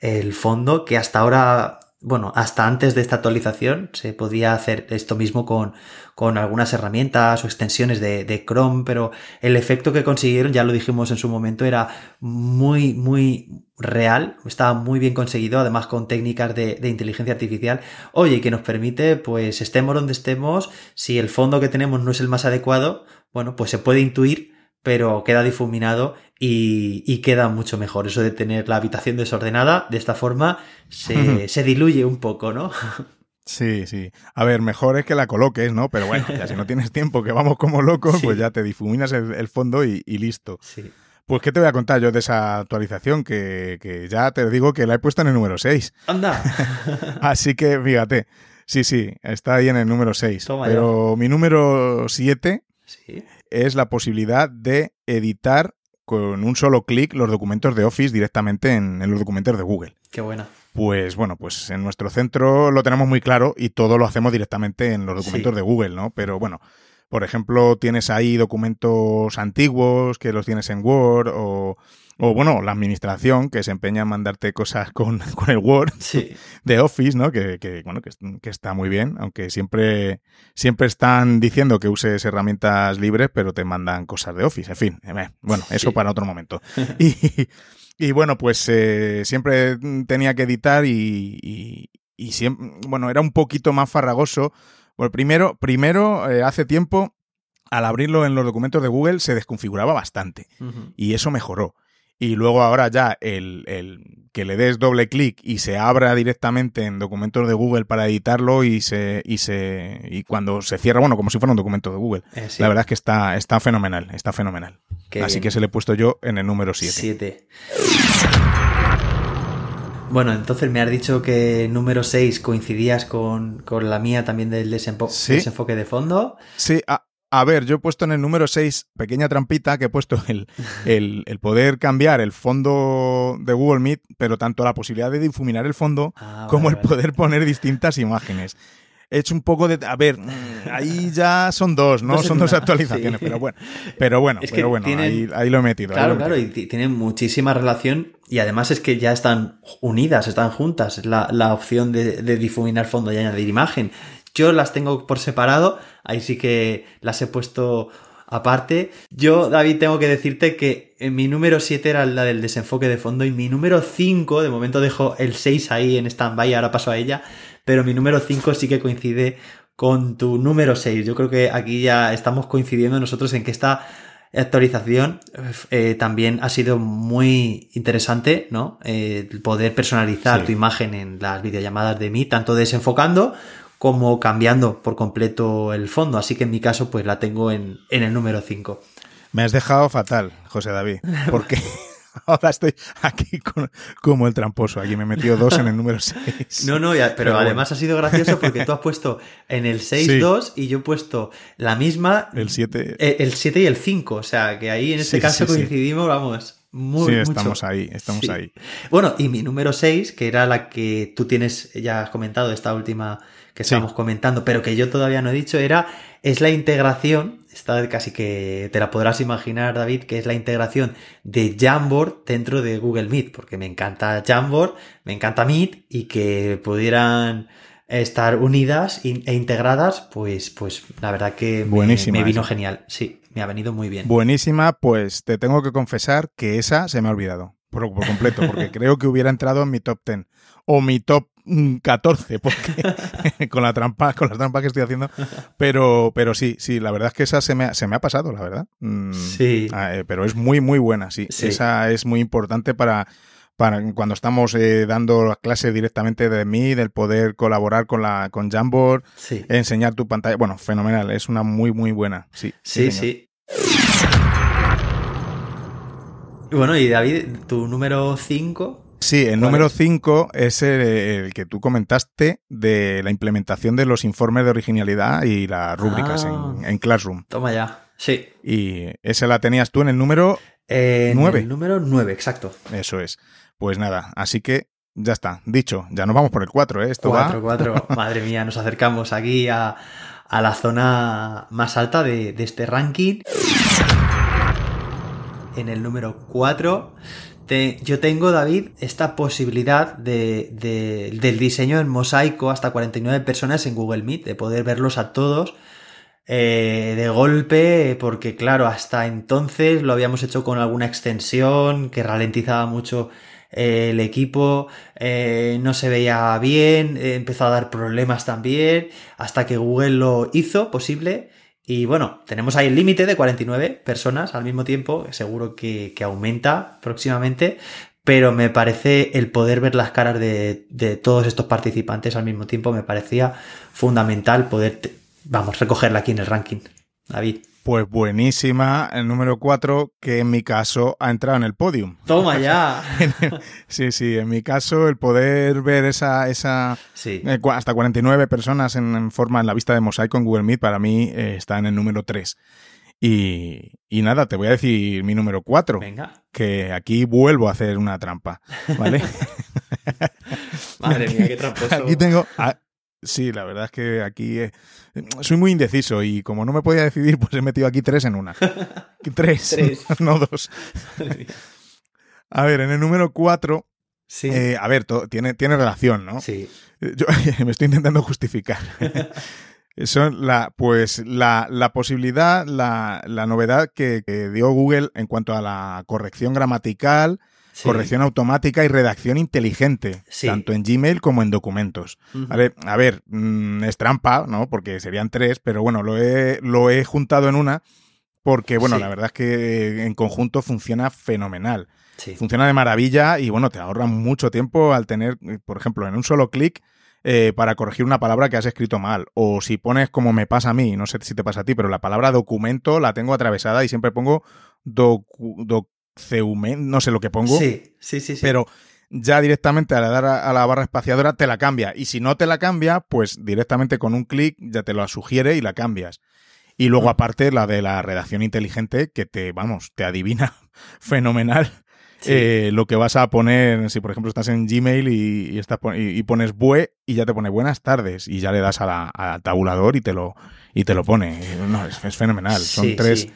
el fondo que hasta ahora bueno, hasta antes de esta actualización se podía hacer esto mismo con, con algunas herramientas o extensiones de, de, Chrome, pero el efecto que consiguieron, ya lo dijimos en su momento, era muy, muy real, estaba muy bien conseguido, además con técnicas de, de inteligencia artificial, oye, que nos permite, pues estemos donde estemos, si el fondo que tenemos no es el más adecuado, bueno, pues se puede intuir pero queda difuminado y, queda mucho mejor. Eso de tener la habitación desordenada, de esta forma, se, se diluye un poco, ¿no?
Sí, sí. A ver, mejor es que la coloques, ¿no? Pero bueno, ya si no tienes tiempo, que vamos como locos, pues ya te difuminas el, fondo y, listo.
Sí.
Pues, ¿qué te voy a contar yo de esa actualización? Que, que ya te digo que la he puesto en el número 6.
¡Anda!
Así que, fíjate. Sí, sí, está ahí en el número 6. pero mi número 7
¿Sí?
es la posibilidad de editar con un solo clic los documentos de Office directamente en, los documentos de Google.
Qué buena.
Pues bueno, pues en nuestro centro lo tenemos muy claro y todo lo hacemos directamente en los documentos de Google, ¿no? Pero bueno, por ejemplo, tienes ahí documentos antiguos que los tienes en Word o o bueno, la administración que se empeña en mandarte cosas con, con el Word de Office, ¿no? Que, que bueno, que, que, está muy bien, aunque siempre, siempre están diciendo que uses herramientas libres, pero te mandan cosas de Office. En fin, eh, bueno, eso para otro momento. y, y, bueno, pues eh, siempre tenía que editar y, y, siempre, bueno, era un poquito más farragoso. Bueno, primero, primero eh, hace tiempo, al abrirlo en los documentos de Google, se desconfiguraba bastante. Y eso mejoró. Y luego ahora ya el, el que le des doble clic y se abra directamente en documentos de Google para editarlo y se y se y cuando se cierra bueno como si fuera un documento de Google eh, la verdad es que está está fenomenal está fenomenal. Así que se le he puesto yo en el número 7
7 bueno, entonces me has dicho que número 6 coincidías con, con, la mía también del desenfoque de fondo.
Sí, a, a ver, yo he puesto en el número 6, pequeña trampita, que he puesto el, el, el, poder cambiar el fondo de Google Meet, pero tanto la posibilidad de difuminar el fondo ah, como el poder poner distintas imágenes. He hecho un poco de... A ver, ahí ya son dos, ¿no? son dos actualizaciones, pero bueno. Pero bueno, pero bueno ahí, ahí, lo he metido.
Claro, claro, y tienen muchísima relación y además es que ya están unidas, están juntas. La, la opción de, difuminar fondo y añadir imagen yo las tengo por separado, ahí sí que las he puesto aparte. Yo, David, tengo que decirte que mi número 7 era la del desenfoque de fondo y mi número 5, de momento dejo el 6 ahí en stand-by, ahora paso a ella, pero mi número 5 sí que coincide con tu número 6. Yo creo que aquí ya estamos coincidiendo nosotros en que esta actualización eh, también ha sido muy interesante, ¿no? Eh, poder personalizar tu imagen en las videollamadas de mí, tanto desenfocando como cambiando por completo el fondo. Así que en mi caso, pues la tengo en, en el número 5.
Me has dejado fatal, José David, porque ahora estoy aquí como el tramposo. Aquí me he metido dos en el número 6.
No, no, pero, además ha sido gracioso porque tú has puesto en el 6-2 y yo he puesto la misma.
El 7.
Eh, el 7 y el 5. O sea, que ahí en este caso coincidimos, vamos. Muy,
sí, estamos ahí, estamos ahí.
Bueno, y mi número 6, que era la que tú tienes, ya has comentado, esta última que estamos comentando, pero que yo todavía no he dicho, era, es la integración esta casi que te la podrás imaginar, David, que es la integración de Jamboard dentro de Google Meet, porque me encanta Jamboard, me encanta Meet y que pudieran estar unidas e integradas, pues, pues la verdad que me, vino genial. Sí, me ha venido muy bien.
Buenísima, pues te tengo que confesar que esa se me ha olvidado por, por completo, porque creo que hubiera entrado en mi top 10 o mi top 14, porque con la trampa, con las trampas que estoy haciendo. Pero, pero sí, sí, la verdad es que esa se me ha, se me ha pasado, la verdad.
Mm, sí.
Ah, eh, pero es muy, muy buena, sí. Esa es muy importante para, para cuando estamos eh, dando las clases directamente de mí, del poder colaborar con la, con Jamboard, enseñar tu pantalla. Bueno, fenomenal, es una muy, muy buena. Sí,
sí. sí. Bueno, y David, tu número 5
Sí, el número 5 es el, que tú comentaste de la implementación de los informes de originalidad y las rúbricas en, ah. Classroom.
Toma ya, sí.
Y esa la tenías tú en el número
9. el número 9, exacto.
Eso es. Pues nada, así que ya está, dicho, ya nos vamos por el 4, ¿eh? Esto
4, 4, madre mía, nos acercamos aquí a, la zona más alta de, de este ranking. En el número 4 yo tengo, David, esta posibilidad de, del diseño en mosaico hasta 49 personas en Google Meet, de poder verlos a todos eh, de golpe, porque claro, hasta entonces lo habíamos hecho con alguna extensión que ralentizaba mucho eh, el equipo, eh, no se veía bien, empezó a dar problemas también, hasta que Google lo hizo posible y bueno, tenemos ahí el límite de 49 personas al mismo tiempo, seguro que, aumenta próximamente, pero me parece el poder ver las caras de, de, todos estos participantes al mismo tiempo, me parecía fundamental poder, vamos, recogerla aquí en el ranking. David.
Pues buenísima, el número 4, que en mi caso ha entrado en el podium.
Toma ya.
sí, sí, en mi caso el poder ver esa, esa eh, hasta 49 personas en, forma en la vista de mosaico en Google Meet para mí eh, está en el número 3. Y, y, nada, te voy a decir mi número 4.
Venga.
Que aquí vuelvo a hacer una trampa, ¿vale?
Madre mía, qué tramposo.
Aquí tengo, Sí, la verdad es que aquí eh, soy muy indeciso y como no me podía decidir, pues he metido aquí tres en una. tres, no dos. a ver, en el número cuatro,
sí.
Eh, a ver, tiene, tiene relación, ¿no?
Sí.
Yo me estoy intentando justificar. Son la, pues la, la posibilidad, la, la novedad que, que, dio Google en cuanto a la corrección gramatical, corrección automática y redacción inteligente, tanto en Gmail como en documentos. A ver, mm, es trampa, ¿no? Porque serían tres, pero bueno, lo he, lo he juntado en una porque, bueno, la verdad es que en conjunto funciona fenomenal. Funciona de maravilla y, bueno, te ahorra mucho tiempo al tener, por ejemplo, en un solo clic, eh, para corregir una palabra que has escrito mal. O si pones como me pasa a mí, no sé si te pasa a ti, pero la palabra documento la tengo atravesada y siempre pongo docu, no sé lo que pongo.
Sí, sí, sí.
Pero ya directamente al dar a, la barra espaciadora te la cambia. Y si no te la cambia, pues directamente con un clic ya te lo sugiere y la cambias. Y luego mm. aparte la de la redacción inteligente que te, vamos, te adivina fenomenal eh, lo que vas a poner, si por ejemplo estás en Gmail y, estás, y, pones bue y ya te pone buenas tardes y ya le das al tabulador y te lo, y te lo pone. No, es, fenomenal. Son tres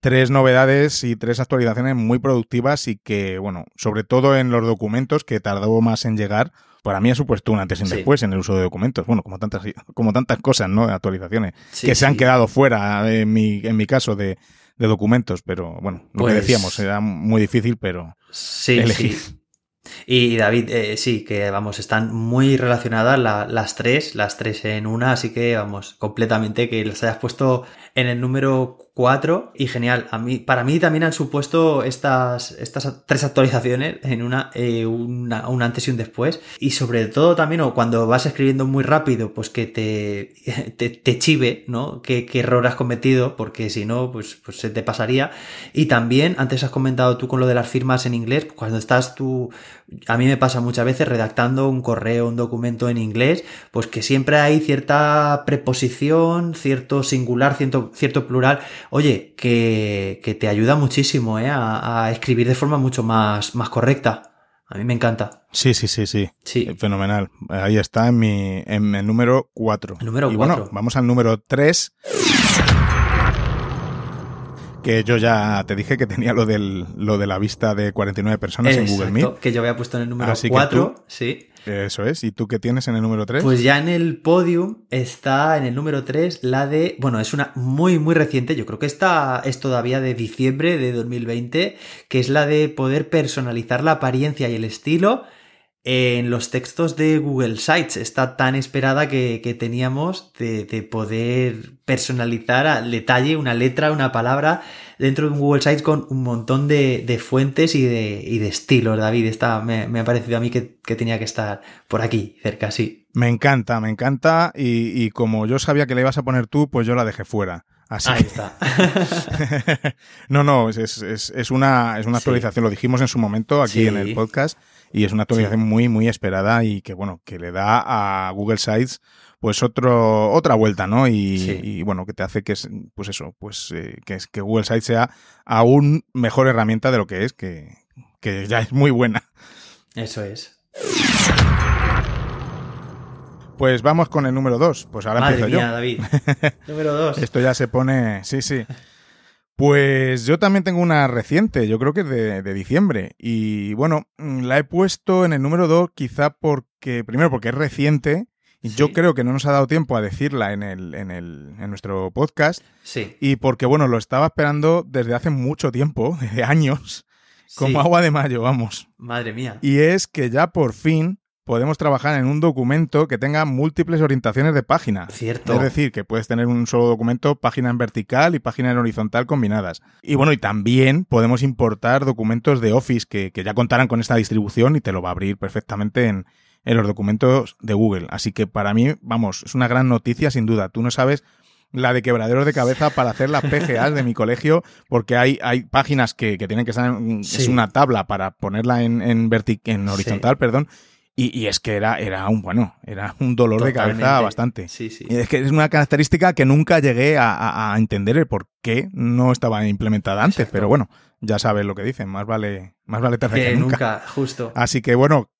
tres novedades y tres actualizaciones muy productivas y que, bueno, sobre todo en los documentos, que tardó más en llegar, para mí ha supuesto un antes y un después en el uso de documentos. Bueno, como tantas, como tantas cosas, ¿no? Actualizaciones que se han quedado fuera, en mi, en mi caso, de, de documentos, pero bueno, lo que pues decíamos, era muy difícil, pero
sí, elegir. Y David, eh, sí, que vamos, están muy relacionadas las tres, las tres en una, así que vamos, completamente que las hayas puesto en el número 4 y genial. A mí, para mí también han supuesto estas, estas tres actualizaciones en una, eh, una, un antes y un después. Y sobre todo también, o cuando vas escribiendo muy rápido, pues que te, te, chive, ¿no? ¿Qué, qué, error has cometido, porque si no, pues, pues se te pasaría. Y también, antes has comentado tú con lo de las firmas en inglés, cuando estás tú, a mí me pasa muchas veces redactando un correo, un documento en inglés, pues que siempre hay cierta preposición, cierto singular, cierto, cierto plural oye, que, que te ayuda muchísimo ¿eh? a, escribir de forma mucho más, más correcta. A mí me encanta.
Sí, sí, sí, sí. Sí. Eh, fenomenal. Ahí está en mi en el número 4.
El número
4.
Bueno,
vamos al número 3. Que yo ya te dije que tenía lo, del, lo de la vista de 49 personas en Google Meet.
Que yo había puesto en el número 4. Sí.
Eso es. ¿Y tú qué tienes en el número 3?
Pues ya en el podium está en el número 3 la de. Bueno, es una muy, muy reciente. Yo creo que esta es todavía de diciembre de 2020. Que es la de poder personalizar la apariencia y el estilo en los textos de Google Sites. Está tan esperada que, teníamos de, poder personalizar al detalle una letra, una palabra dentro de un Google Sites con un montón de, fuentes y de, y de, estilos, David. Está, me, ha parecido a mí que, tenía que estar por aquí, cerca, sí.
Me encanta, me encanta. Y, como yo sabía que le ibas a poner tú, pues yo la dejé fuera. Así.
Ahí está.
no, no, es, es, una, es una actualización. Lo dijimos en su momento aquí en el podcast y es una actualización muy, muy esperada y que, bueno, que le da a Google Sites pues otro, otra vuelta, ¿no? Y, bueno, que te hace que, pues eso, pues eh, que, que Google Sites sea aún mejor herramienta de lo que es, que, que ya es muy buena.
Eso es.
Pues vamos con el número 2. Pues ahora empiezo
yo. David. número 2.
Esto ya se pone. Sí, sí. Pues yo también tengo una reciente, yo creo que es de, diciembre. Y bueno, mm, la he puesto en el número 2 quizá porque, primero porque es reciente, y yo creo que no nos ha dado tiempo a decirla en, el, en, el, en nuestro podcast.
Sí.
Y porque, bueno, lo estaba esperando desde hace mucho tiempo, desde años, como agua de mayo, vamos.
Madre mía.
Y es que ya por fin podemos trabajar en un documento que tenga múltiples orientaciones de página.
Cierto.
Es decir, que puedes tener un solo documento, página en vertical y página en horizontal combinadas. Y bueno, y también podemos importar documentos de Office que, ya contarán con esta distribución y te lo va a abrir perfectamente en, en los documentos de Google. Así que para mí, vamos, es una gran noticia sin duda. Tú no sabes la de quebraderos de cabeza para hacer las PGAs de mi colegio, porque hay, hay páginas que, tienen que estar en es una tabla para ponerla en, en, en horizontal, perdón, y, es que era, era un, bueno, era un dolor de cabeza bastante.
Sí, sí.
Y es que es una característica que nunca llegué a, entender el por qué no estaba implementada antes, pero bueno, ya sabes lo que dicen, más vale, más vale tarde que, nunca. nunca.
Justo.
Así que bueno,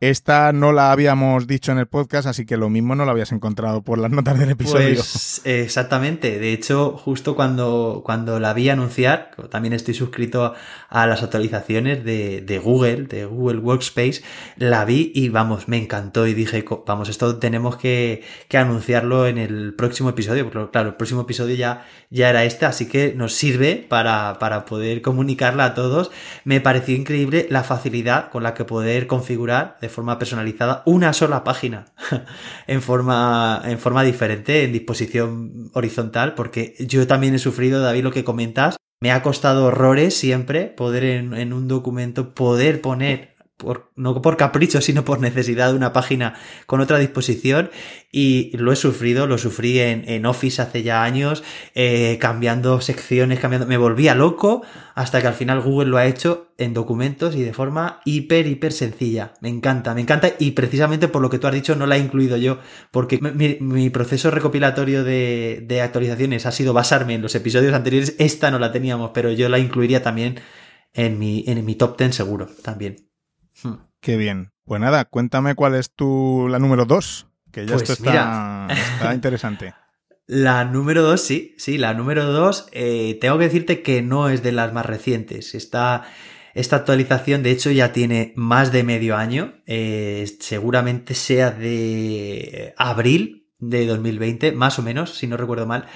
esta no la habíamos dicho en el podcast, así que lo mismo no la habías encontrado por las notas del episodio.
Pues exactamente. De hecho, justo cuando, cuando la vi anunciar, también estoy suscrito a las actualizaciones de, de Google, de Google Workspace, la vi y vamos, me encantó y dije, vamos, esto tenemos que, que anunciarlo en el próximo episodio, porque claro, el próximo episodio ya, ya era este, así que nos sirve para, para poder comunicarla a todos. Me pareció increíble la facilidad con la que poder configurar de forma personalizada una sola página en forma, en forma diferente, en disposición horizontal, porque yo también he sufrido, David, lo que comentas. Me ha costado horrores siempre poder en, en un documento poder poner no por capricho, sino por necesidad de una página con otra disposición y lo he sufrido, lo sufrí en, en Office hace ya años, eh, cambiando secciones, cambiando, me volvía loco hasta que al final Google lo ha hecho en documentos y de forma hiper, hiper sencilla. Me encanta, me encanta y precisamente por lo que tú has dicho no la he incluido yo, porque mi, proceso recopilatorio de, de actualizaciones ha sido basarme en los episodios anteriores, esta no la teníamos, pero yo la incluiría también en mi, en mi top 10 seguro, también.
Qué bien. Pues nada, cuéntame cuál es tu la número 2, que ya pues esto está, interesante.
La número 2, sí, sí, la número 2, eh, tengo que decirte que no es de las más recientes. Esta, esta actualización, de hecho, ya tiene más de medio año. Eh, seguramente sea de abril de 2020, más o menos, si no recuerdo mal.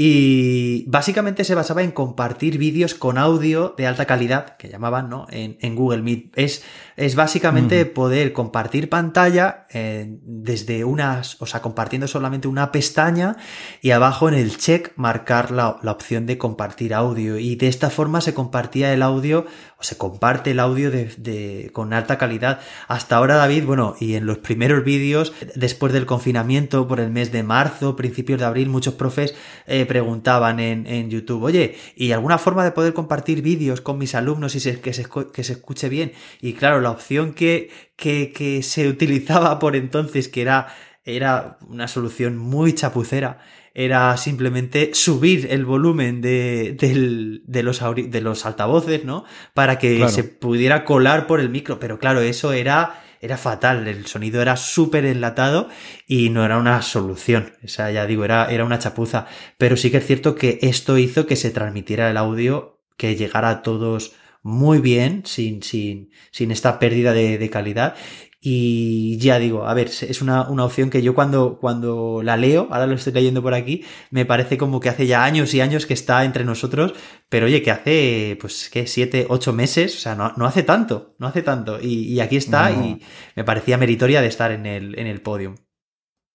Y básicamente se basaba en compartir vídeos con audio de alta calidad, que llamaban, ¿no? En, en Google Meet. Es, es básicamente poder compartir pantalla eh, desde unas, o sea, compartiendo solamente una pestaña y abajo en el check marcar la, la opción de compartir audio. Y de esta forma se compartía el audio o se comparte el audio de, de, con alta calidad. Hasta ahora, David, bueno, y en los primeros vídeos, después del confinamiento, por el mes de marzo, principios de abril, muchos profes eh, preguntaban en, en, YouTube, oye, ¿y alguna forma de poder compartir vídeos con mis alumnos y se, que, se, que se escuche bien? Y claro, la opción que, que, que se utilizaba por entonces, que era, era una solución muy chapucera, era simplemente subir el volumen de, de, de, los, de los altavoces, ¿no? Para que claro. se pudiera colar por el micro. Pero claro, eso era, era fatal. El sonido era súper enlatado y no era una solución. O sea, ya digo, era, era una chapuza. Pero sí que es cierto que esto hizo que se transmitiera el audio, que llegara a todos muy bien, sin, sin, sin esta pérdida de, de calidad. Y ya digo, a ver, es una, una, opción que yo cuando, cuando la leo, ahora lo estoy leyendo por aquí, me parece como que hace ya años y años que está entre nosotros, pero oye, que hace, pues, ¿qué? Siete, ocho meses, o sea, no, no hace tanto, no hace tanto. Y, y aquí está no. y me parecía meritoria de estar en el, en el podium.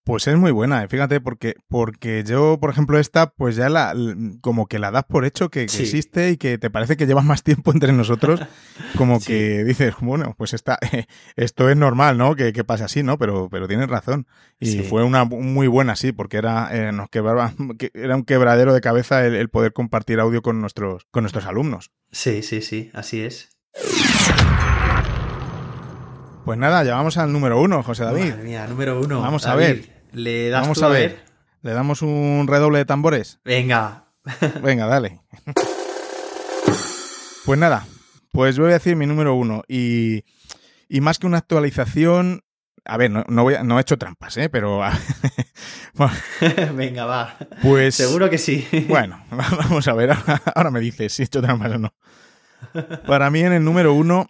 Pues es muy buena, fíjate, porque, porque yo, por ejemplo, esta, pues ya la, como que la das por hecho que, que sí. existe y que te parece que llevas más tiempo entre nosotros, como sí. que dices, bueno, pues esta, esto es normal, ¿no? Que, que pase así, ¿no? Pero, pero tienes razón. Y sí. fue una muy buena, sí, porque era, eh, nos quebraba, era un quebradero de cabeza el, el poder compartir audio con nuestros, con nuestros alumnos.
Sí, sí, sí, así es.
Pues nada, ya vamos al número uno, José David.
Madre mía, número uno.
Vamos
David,
a ver.
¿Le das
vamos
tú
a ver. ver. ¿Le damos un redoble de tambores?
Venga.
Venga, dale. pues nada, pues voy a decir mi número uno. Y, y más que una actualización, a ver, no, no, voy a, no he hecho trampas, ¿eh? Pero...
Venga, va.
Pues...
Seguro que sí.
bueno, vamos a ver. Ahora me dices si he hecho trampas o no. Para mí en el número uno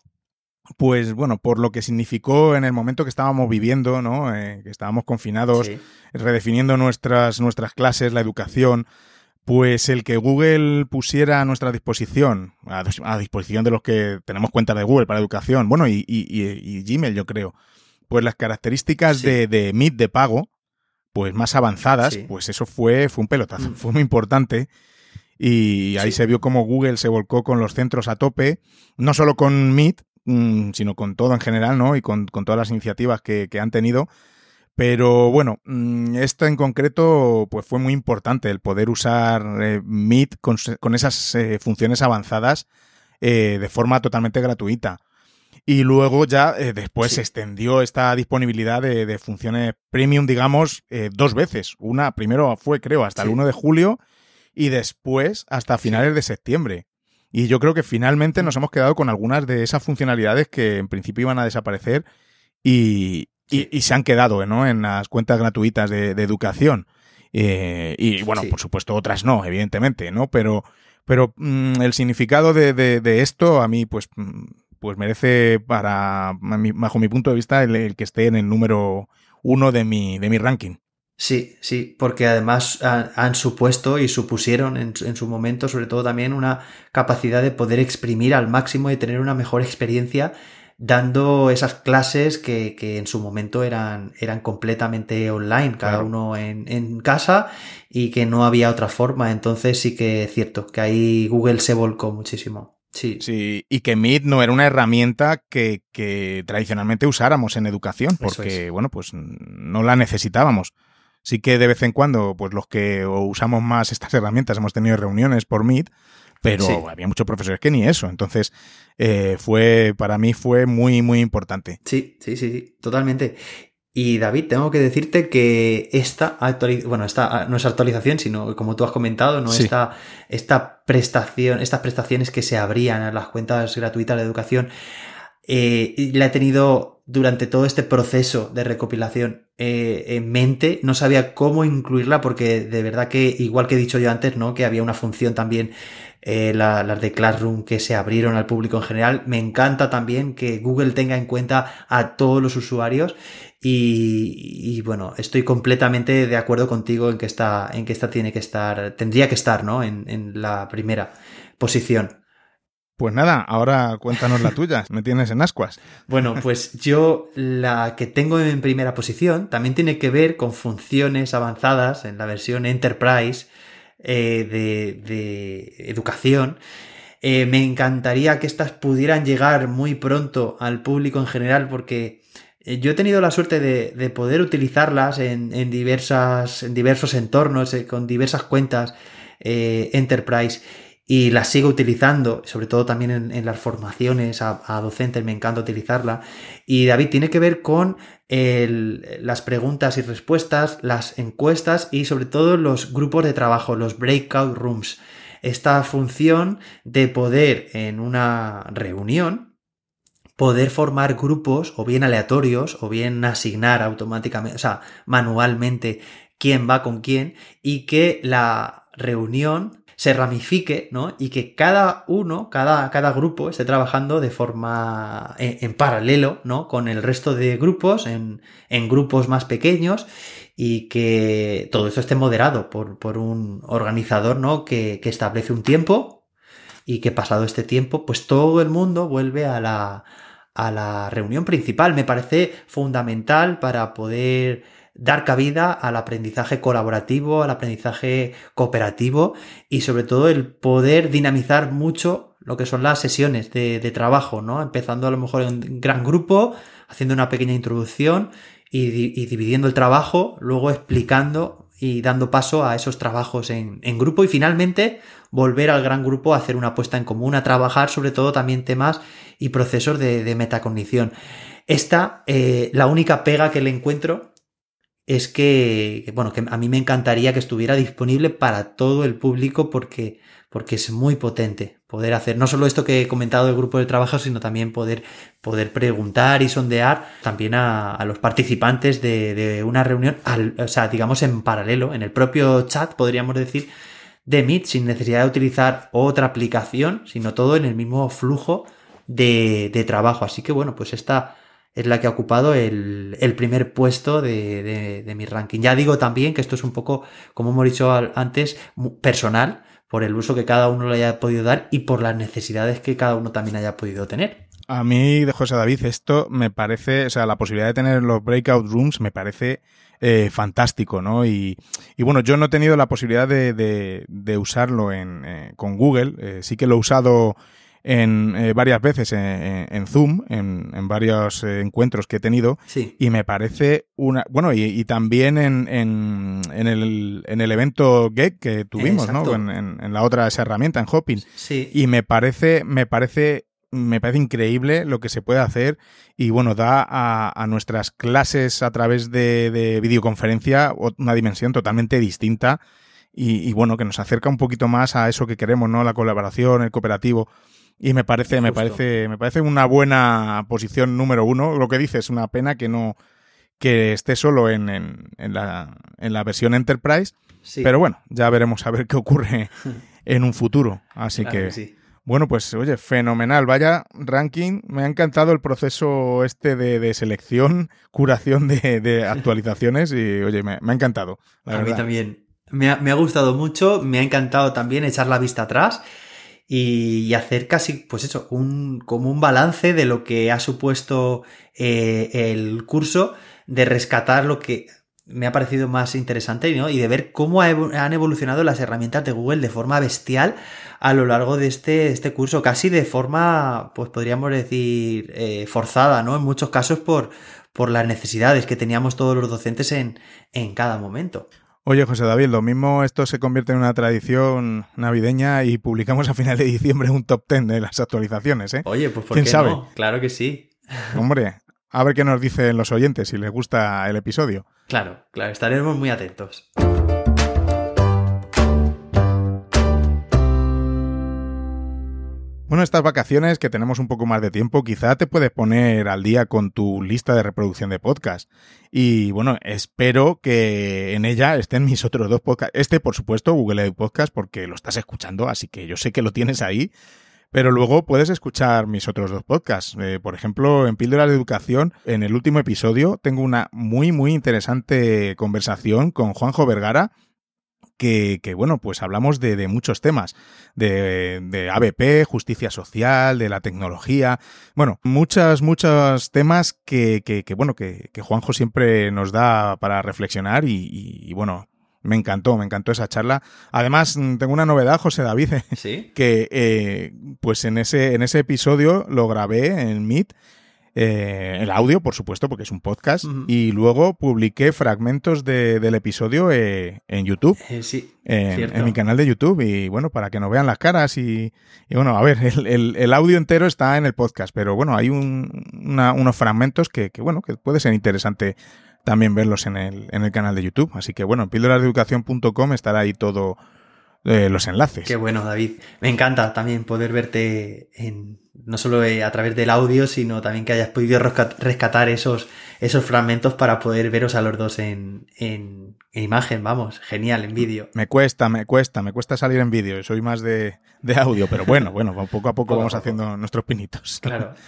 pues bueno, por lo que significó en el momento que estábamos viviendo, ¿no? Eh, que estábamos confinados, sí. redefiniendo nuestras, nuestras clases, la educación, pues el que Google pusiera a nuestra disposición, a, a disposición de los que tenemos cuenta de Google para educación, bueno, y, y, y Gmail yo creo, pues las características sí. de, de Meet de pago, pues más avanzadas, sí. pues eso fue, fue un pelotazo, mm. fue muy importante. Y ahí se vio como Google se volcó con los centros a tope, no solo con Meet, sino con todo en general, ¿no? Y con, con todas las iniciativas que, que, han tenido. Pero bueno, mm, esto en concreto pues fue muy importante, el poder usar eh, Meet con, con esas eh, funciones avanzadas eh, de forma totalmente gratuita. Y luego ya eh, después sí. se extendió esta disponibilidad de, de funciones premium, digamos, dos veces. Una primero fue, creo, hasta sí. el 1 de julio y después hasta finales sí. de septiembre. Y yo creo que finalmente nos hemos quedado con algunas de esas funcionalidades que en principio iban a desaparecer y, y, y se han quedado ¿no? en las cuentas gratuitas de, de educación. Eh, y bueno, sí. por supuesto otras no, evidentemente, ¿no? Pero, pero mmm, el significado de, de, de, esto a mí pues, mm, pues merece para, bajo mi punto de vista, el, el que esté en el número uno de mi, de mi ranking.
Sí, sí, porque además han, supuesto y supusieron en, en, su momento, sobre todo también, una capacidad de poder exprimir al máximo y tener una mejor experiencia dando esas clases que, que en su momento eran, eran completamente online, cada claro. uno en, en, casa y que no había otra forma. Entonces sí que es cierto que ahí Google se volcó muchísimo. Sí.
sí, y que Meet no era una herramienta que, que tradicionalmente usáramos en educación, porque, es. bueno, pues no la necesitábamos. Sí que de vez en cuando, pues los que usamos más estas herramientas hemos tenido reuniones por Meet, pero sí. había muchos profesores que ni eso. Entonces, eh, fue, para mí fue muy, muy importante.
Sí, sí, sí, sí, totalmente. Y David, tengo que decirte que esta actualización, bueno, esta no es actualización, sino como tú has comentado, no sí. esta, esta prestación, estas prestaciones que se abrían a las cuentas gratuitas de educación, eh, la he tenido durante todo este proceso de recopilación eh, en mente, no sabía cómo incluirla porque de verdad que, igual que he dicho yo antes, ¿no? Que había una función también eh, las de Classroom que se abrieron al público en general. Me encanta también que Google tenga en cuenta a todos los usuarios y, bueno, estoy completamente de acuerdo contigo en que esta, en que esta tiene que estar, tendría que estar, ¿no? En, en la primera posición.
Pues nada, ahora cuéntanos la tuya, me tienes en ascuas.
Bueno, pues yo la que tengo en primera posición también tiene que ver con funciones avanzadas en la versión Enterprise eh, de, educación. Eh, me encantaría que estas pudieran llegar muy pronto al público en general porque eh, yo he tenido la suerte de, poder utilizarlas en, diversas, en diversos entornos, con diversas cuentas Enterprise y la sigo utilizando, sobre todo también en, las formaciones a, docentes, me encanta utilizarla. Y David, tiene que ver con las preguntas y respuestas, las encuestas y sobre todo los grupos de trabajo, los breakout rooms. Esta función de poder en una reunión, poder formar grupos o bien aleatorios o bien asignar automáticamente, o sea, manualmente quién va con quién y que la reunión se ramifique, ¿no? Y que cada uno, cada, cada grupo esté trabajando de forma en, paralelo, ¿no? Con el resto de grupos, en, en, grupos más pequeños y que todo eso esté moderado por, por un organizador, ¿no? Que, que establece un tiempo y que pasado este tiempo, pues todo el mundo vuelve a la, a la reunión principal. Me parece fundamental para poder dar cabida al aprendizaje colaborativo, al aprendizaje cooperativo y sobre todo el poder dinamizar mucho lo que son las sesiones de, trabajo, ¿no? Empezando a lo mejor en gran grupo, haciendo una pequeña introducción y, dividiendo el trabajo, luego explicando y dando paso a esos trabajos en, grupo y finalmente volver al gran grupo a hacer una apuesta en común, a trabajar sobre todo también temas y procesos de, metacognición. Esta, eh, la única pega que le encuentro es que, bueno, que a mí me encantaría que estuviera disponible para todo el público porque, porque es muy potente poder hacer no solo esto que he comentado del grupo de trabajo, sino también poder, poder preguntar y sondear también a, los participantes de, de una reunión, al, o sea, digamos en paralelo, en el propio chat, podríamos decir, de Meet, sin necesidad de utilizar otra aplicación, sino todo en el mismo flujo de, de trabajo. Así que bueno, pues esta es la que ha ocupado el, primer puesto de, mi ranking. Ya digo también que esto es un poco, como hemos dicho antes, personal, por el uso que cada uno le haya podido dar y por las necesidades que cada uno también haya podido tener.
A mí, de José David, esto me parece, o sea, la posibilidad de tener los breakout rooms me parece eh, fantástico, ¿no? Y, bueno, yo no he tenido la posibilidad de, usarlo en, eh, con Google, eh, sí que lo he usado en eh, varias veces en, Zoom, en, varios eh, encuentros que he tenido, y me parece una... Bueno, y, también en, en, el, en el evento GEC que tuvimos, ¿no? En, la otra esa herramienta, en Hopping.
Sí.
Y me parece, me parece me parece increíble lo que se puede hacer y bueno, da a, nuestras clases a través de, de, videoconferencia una dimensión totalmente distinta y, y, bueno, que nos acerca un poquito más a eso que queremos, ¿no? La colaboración, el cooperativo. Y me parece, me parece, me parece una buena posición número uno. Lo que dices, una pena que no, que esté solo en, en, en, la, en la versión Enterprise. Pero bueno, ya veremos a ver qué ocurre en un futuro. Así que, bueno, pues oye, fenomenal. Vaya ranking. Me ha encantado el proceso este de, de selección, curación de, de, actualizaciones y oye, me, me ha encantado.
a mí también. Me ha, me ha gustado mucho, me ha encantado también echar la vista atrás y, hacer casi, pues eso, un, como un balance de lo que ha supuesto eh, el curso, de rescatar lo que me ha parecido más interesante ¿no? y de ver cómo han evolucionado las herramientas de Google de forma bestial a lo largo de este, este curso, casi de forma, pues podríamos decir, eh, forzada, ¿no? En muchos casos por, por las necesidades que teníamos todos los docentes en, en cada momento.
Oye, José David, lo mismo esto se convierte en una tradición navideña y publicamos a final de diciembre un top 10 de las actualizaciones, ¿eh?
Oye, pues ¿por ¿Quién qué sabe? no? Claro que sí.
Hombre, a ver qué nos dicen los oyentes si les gusta el episodio.
Claro, claro, estaremos muy atentos.
Bueno, estas vacaciones que tenemos un poco más de tiempo, quizá te puedes poner al día con tu lista de reproducción de podcast. Y bueno, espero que en ella estén mis otros dos podcasts. Este, por supuesto, Google Podcast, porque lo estás escuchando, así que yo sé que lo tienes ahí. Pero luego puedes escuchar mis otros dos podcasts. Eh, por ejemplo, en Píldoras de Educación, en el último episodio, tengo una muy, muy interesante conversación con Juanjo Vergara, que, bueno, pues hablamos de, muchos temas, de, de, ABP, justicia social, de la tecnología, bueno, muchos, muchos temas que, que bueno, que, Juanjo siempre nos da para reflexionar y, bueno, me encantó, me encantó esa charla. Además, tengo una novedad, José David,
¿Sí?
que eh, pues en ese, en ese episodio lo grabé en Meet eh, el audio, por supuesto, porque es un podcast, y luego publiqué fragmentos del episodio eh, en YouTube,
eh, sí,
en, mi canal de YouTube, y bueno, para que nos vean las caras y, bueno, a ver, el, audio entero está en el podcast, pero bueno, hay unos fragmentos que, bueno, que puede ser interesante también verlos en el, en el canal de YouTube, así que bueno, en píldorasdeeducación.com estará ahí todo los enlaces.
Qué bueno, David. Me encanta también poder verte en, no solo eh, a través del audio, sino también que hayas podido rescatar esos, esos fragmentos para poder veros a los dos en, en, imagen, vamos, genial, en vídeo.
Me cuesta, me cuesta, me cuesta salir en vídeo, soy más de, de audio, pero bueno, bueno, poco a poco vamos haciendo nuestros pinitos.
Claro.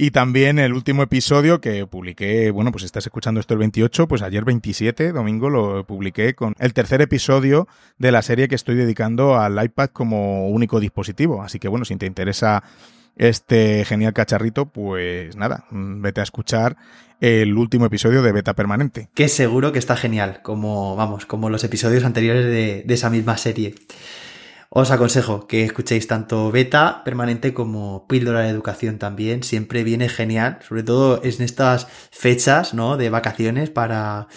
Y también el último episodio que publiqué, bueno, pues estás escuchando esto el 28, pues ayer 27, domingo, lo publiqué con el tercer episodio de la serie que estoy dedicando al iPad como único dispositivo. Así que bueno, si te interesa este genial cacharrito, pues nada, vete a escuchar el último episodio de Beta Permanente.
Que seguro que está genial, como, vamos, como los episodios anteriores de, de esa misma serie. Os aconsejo que escuchéis tanto beta permanente como píldora de educación también. Siempre viene genial, sobre todo en estas fechas, ¿no? De vacaciones para,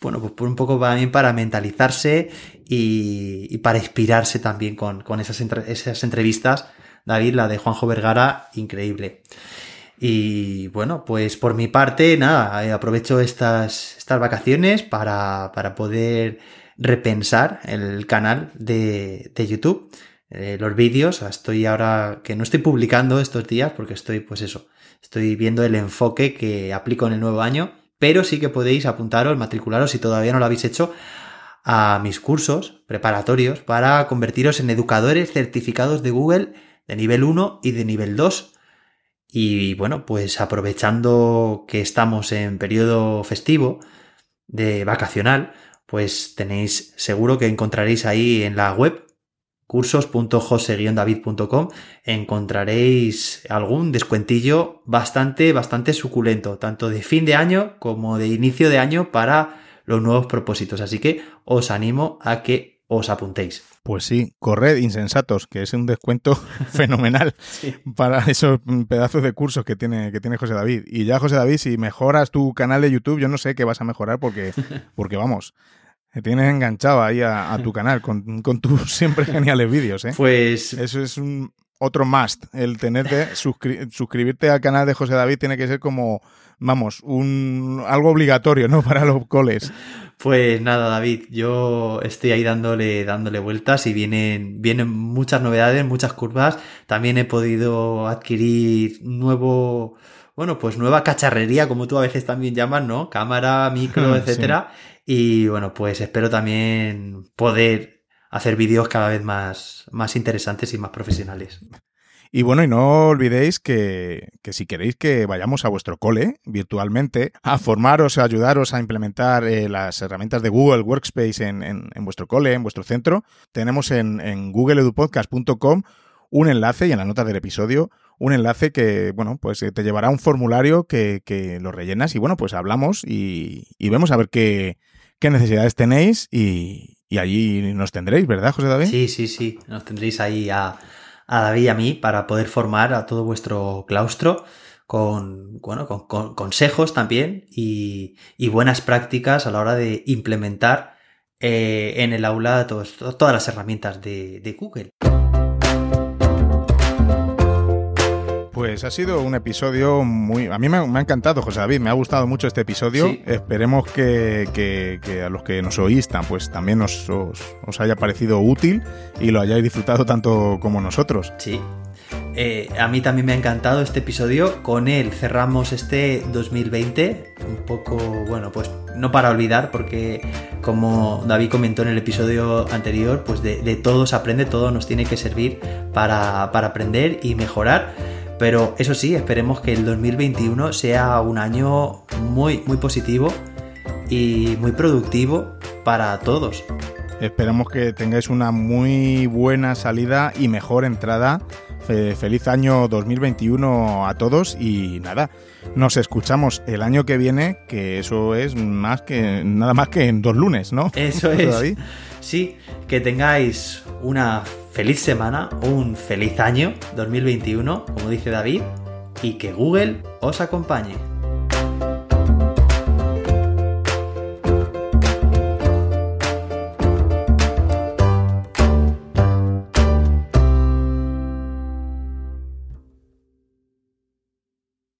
bueno, pues por un poco también para mentalizarse y, para inspirarse también con, esas, esas entrevistas. David, la de Juanjo Vergara, increíble. Y bueno, pues por mi parte, nada, eh, aprovecho estas, estas vacaciones para, para poder repensar el canal de, YouTube. Eh, los vídeos, estoy ahora que no estoy publicando estos días porque estoy, pues eso, estoy viendo el enfoque que aplico en el nuevo año, pero sí que podéis apuntaros, matricularos si todavía no lo habéis hecho a mis cursos preparatorios para convertiros en educadores certificados de Google de nivel 1 y de nivel 2. Y bueno, pues aprovechando que estamos en periodo festivo de vacacional, pues tenéis seguro que encontraréis ahí en la web cursos.jose-david.com encontraréis algún descuentillo bastante, bastante suculento, tanto de fin de año como de inicio de año para los nuevos propósitos. Así que os animo a que os apuntéis.
Pues sí, corred insensatos, que es un descuento fenomenal para esos pedazos de cursos que tiene, que tiene José David. Y ya, José David, si mejoras tu canal de YouTube, yo no sé qué vas a mejorar porque, porque vamos, te tienes enganchado ahí a, tu canal con, tus siempre geniales vídeos, ¿eh?
Pues...
Eso es un otro must. El tenerte, suscribirte al canal de José David tiene que ser como, vamos, un algo obligatorio, ¿no? Para los coles.
Pues nada, David, yo estoy ahí dándole, dándole vueltas y vienen, vienen muchas novedades, muchas curvas. También he podido adquirir nuevo, bueno, pues nueva cacharrería, como tú a veces también llamas, ¿no? Cámara, micro, etcétera. Y bueno, pues espero también poder hacer vídeos cada vez más, más interesantes y más profesionales.
Y bueno, y no olvidéis que, que, si queréis que vayamos a vuestro cole virtualmente a formaros, a ayudaros a implementar eh, las herramientas de Google Workspace en, en, en, vuestro cole, en vuestro centro, tenemos en, en googleedupodcast.com un enlace y en la nota del episodio un enlace que, bueno, pues eh, te llevará a un formulario que, que lo rellenas y bueno, pues hablamos y, y vemos a ver qué, qué necesidades tenéis y, allí nos tendréis, ¿verdad, José David?
Sí, sí, sí, nos tendréis ahí a, David y a mí para poder formar a todo vuestro claustro con, bueno, con, consejos también y, buenas prácticas a la hora de implementar eh, en el aula todas las herramientas de, de Google.
Pues ha sido un episodio muy... A mí me ha, encantado, José David, me ha gustado mucho este episodio. Esperemos que, a los que nos oístan pues también os, haya parecido útil y lo hayáis disfrutado tanto como nosotros.
Sí. Eh, a mí también me ha encantado este episodio. Con él cerramos este 2020. Un poco, bueno, pues no para olvidar, porque como David comentó en el episodio anterior, pues de, de todo se aprende, todo nos tiene que servir para, para aprender y mejorar. Pero eso sí, esperemos que el 2021 sea un año muy, muy positivo y muy productivo para todos.
Esperamos que tengáis una muy buena salida y mejor entrada. Feliz año 2021 a todos y nada, nos escuchamos el año que viene, que eso es más que nada más que en dos lunes, ¿no?
Eso es. Sí, que tengáis una feliz semana, un feliz año 2021, como dice David, y que Google os acompañe.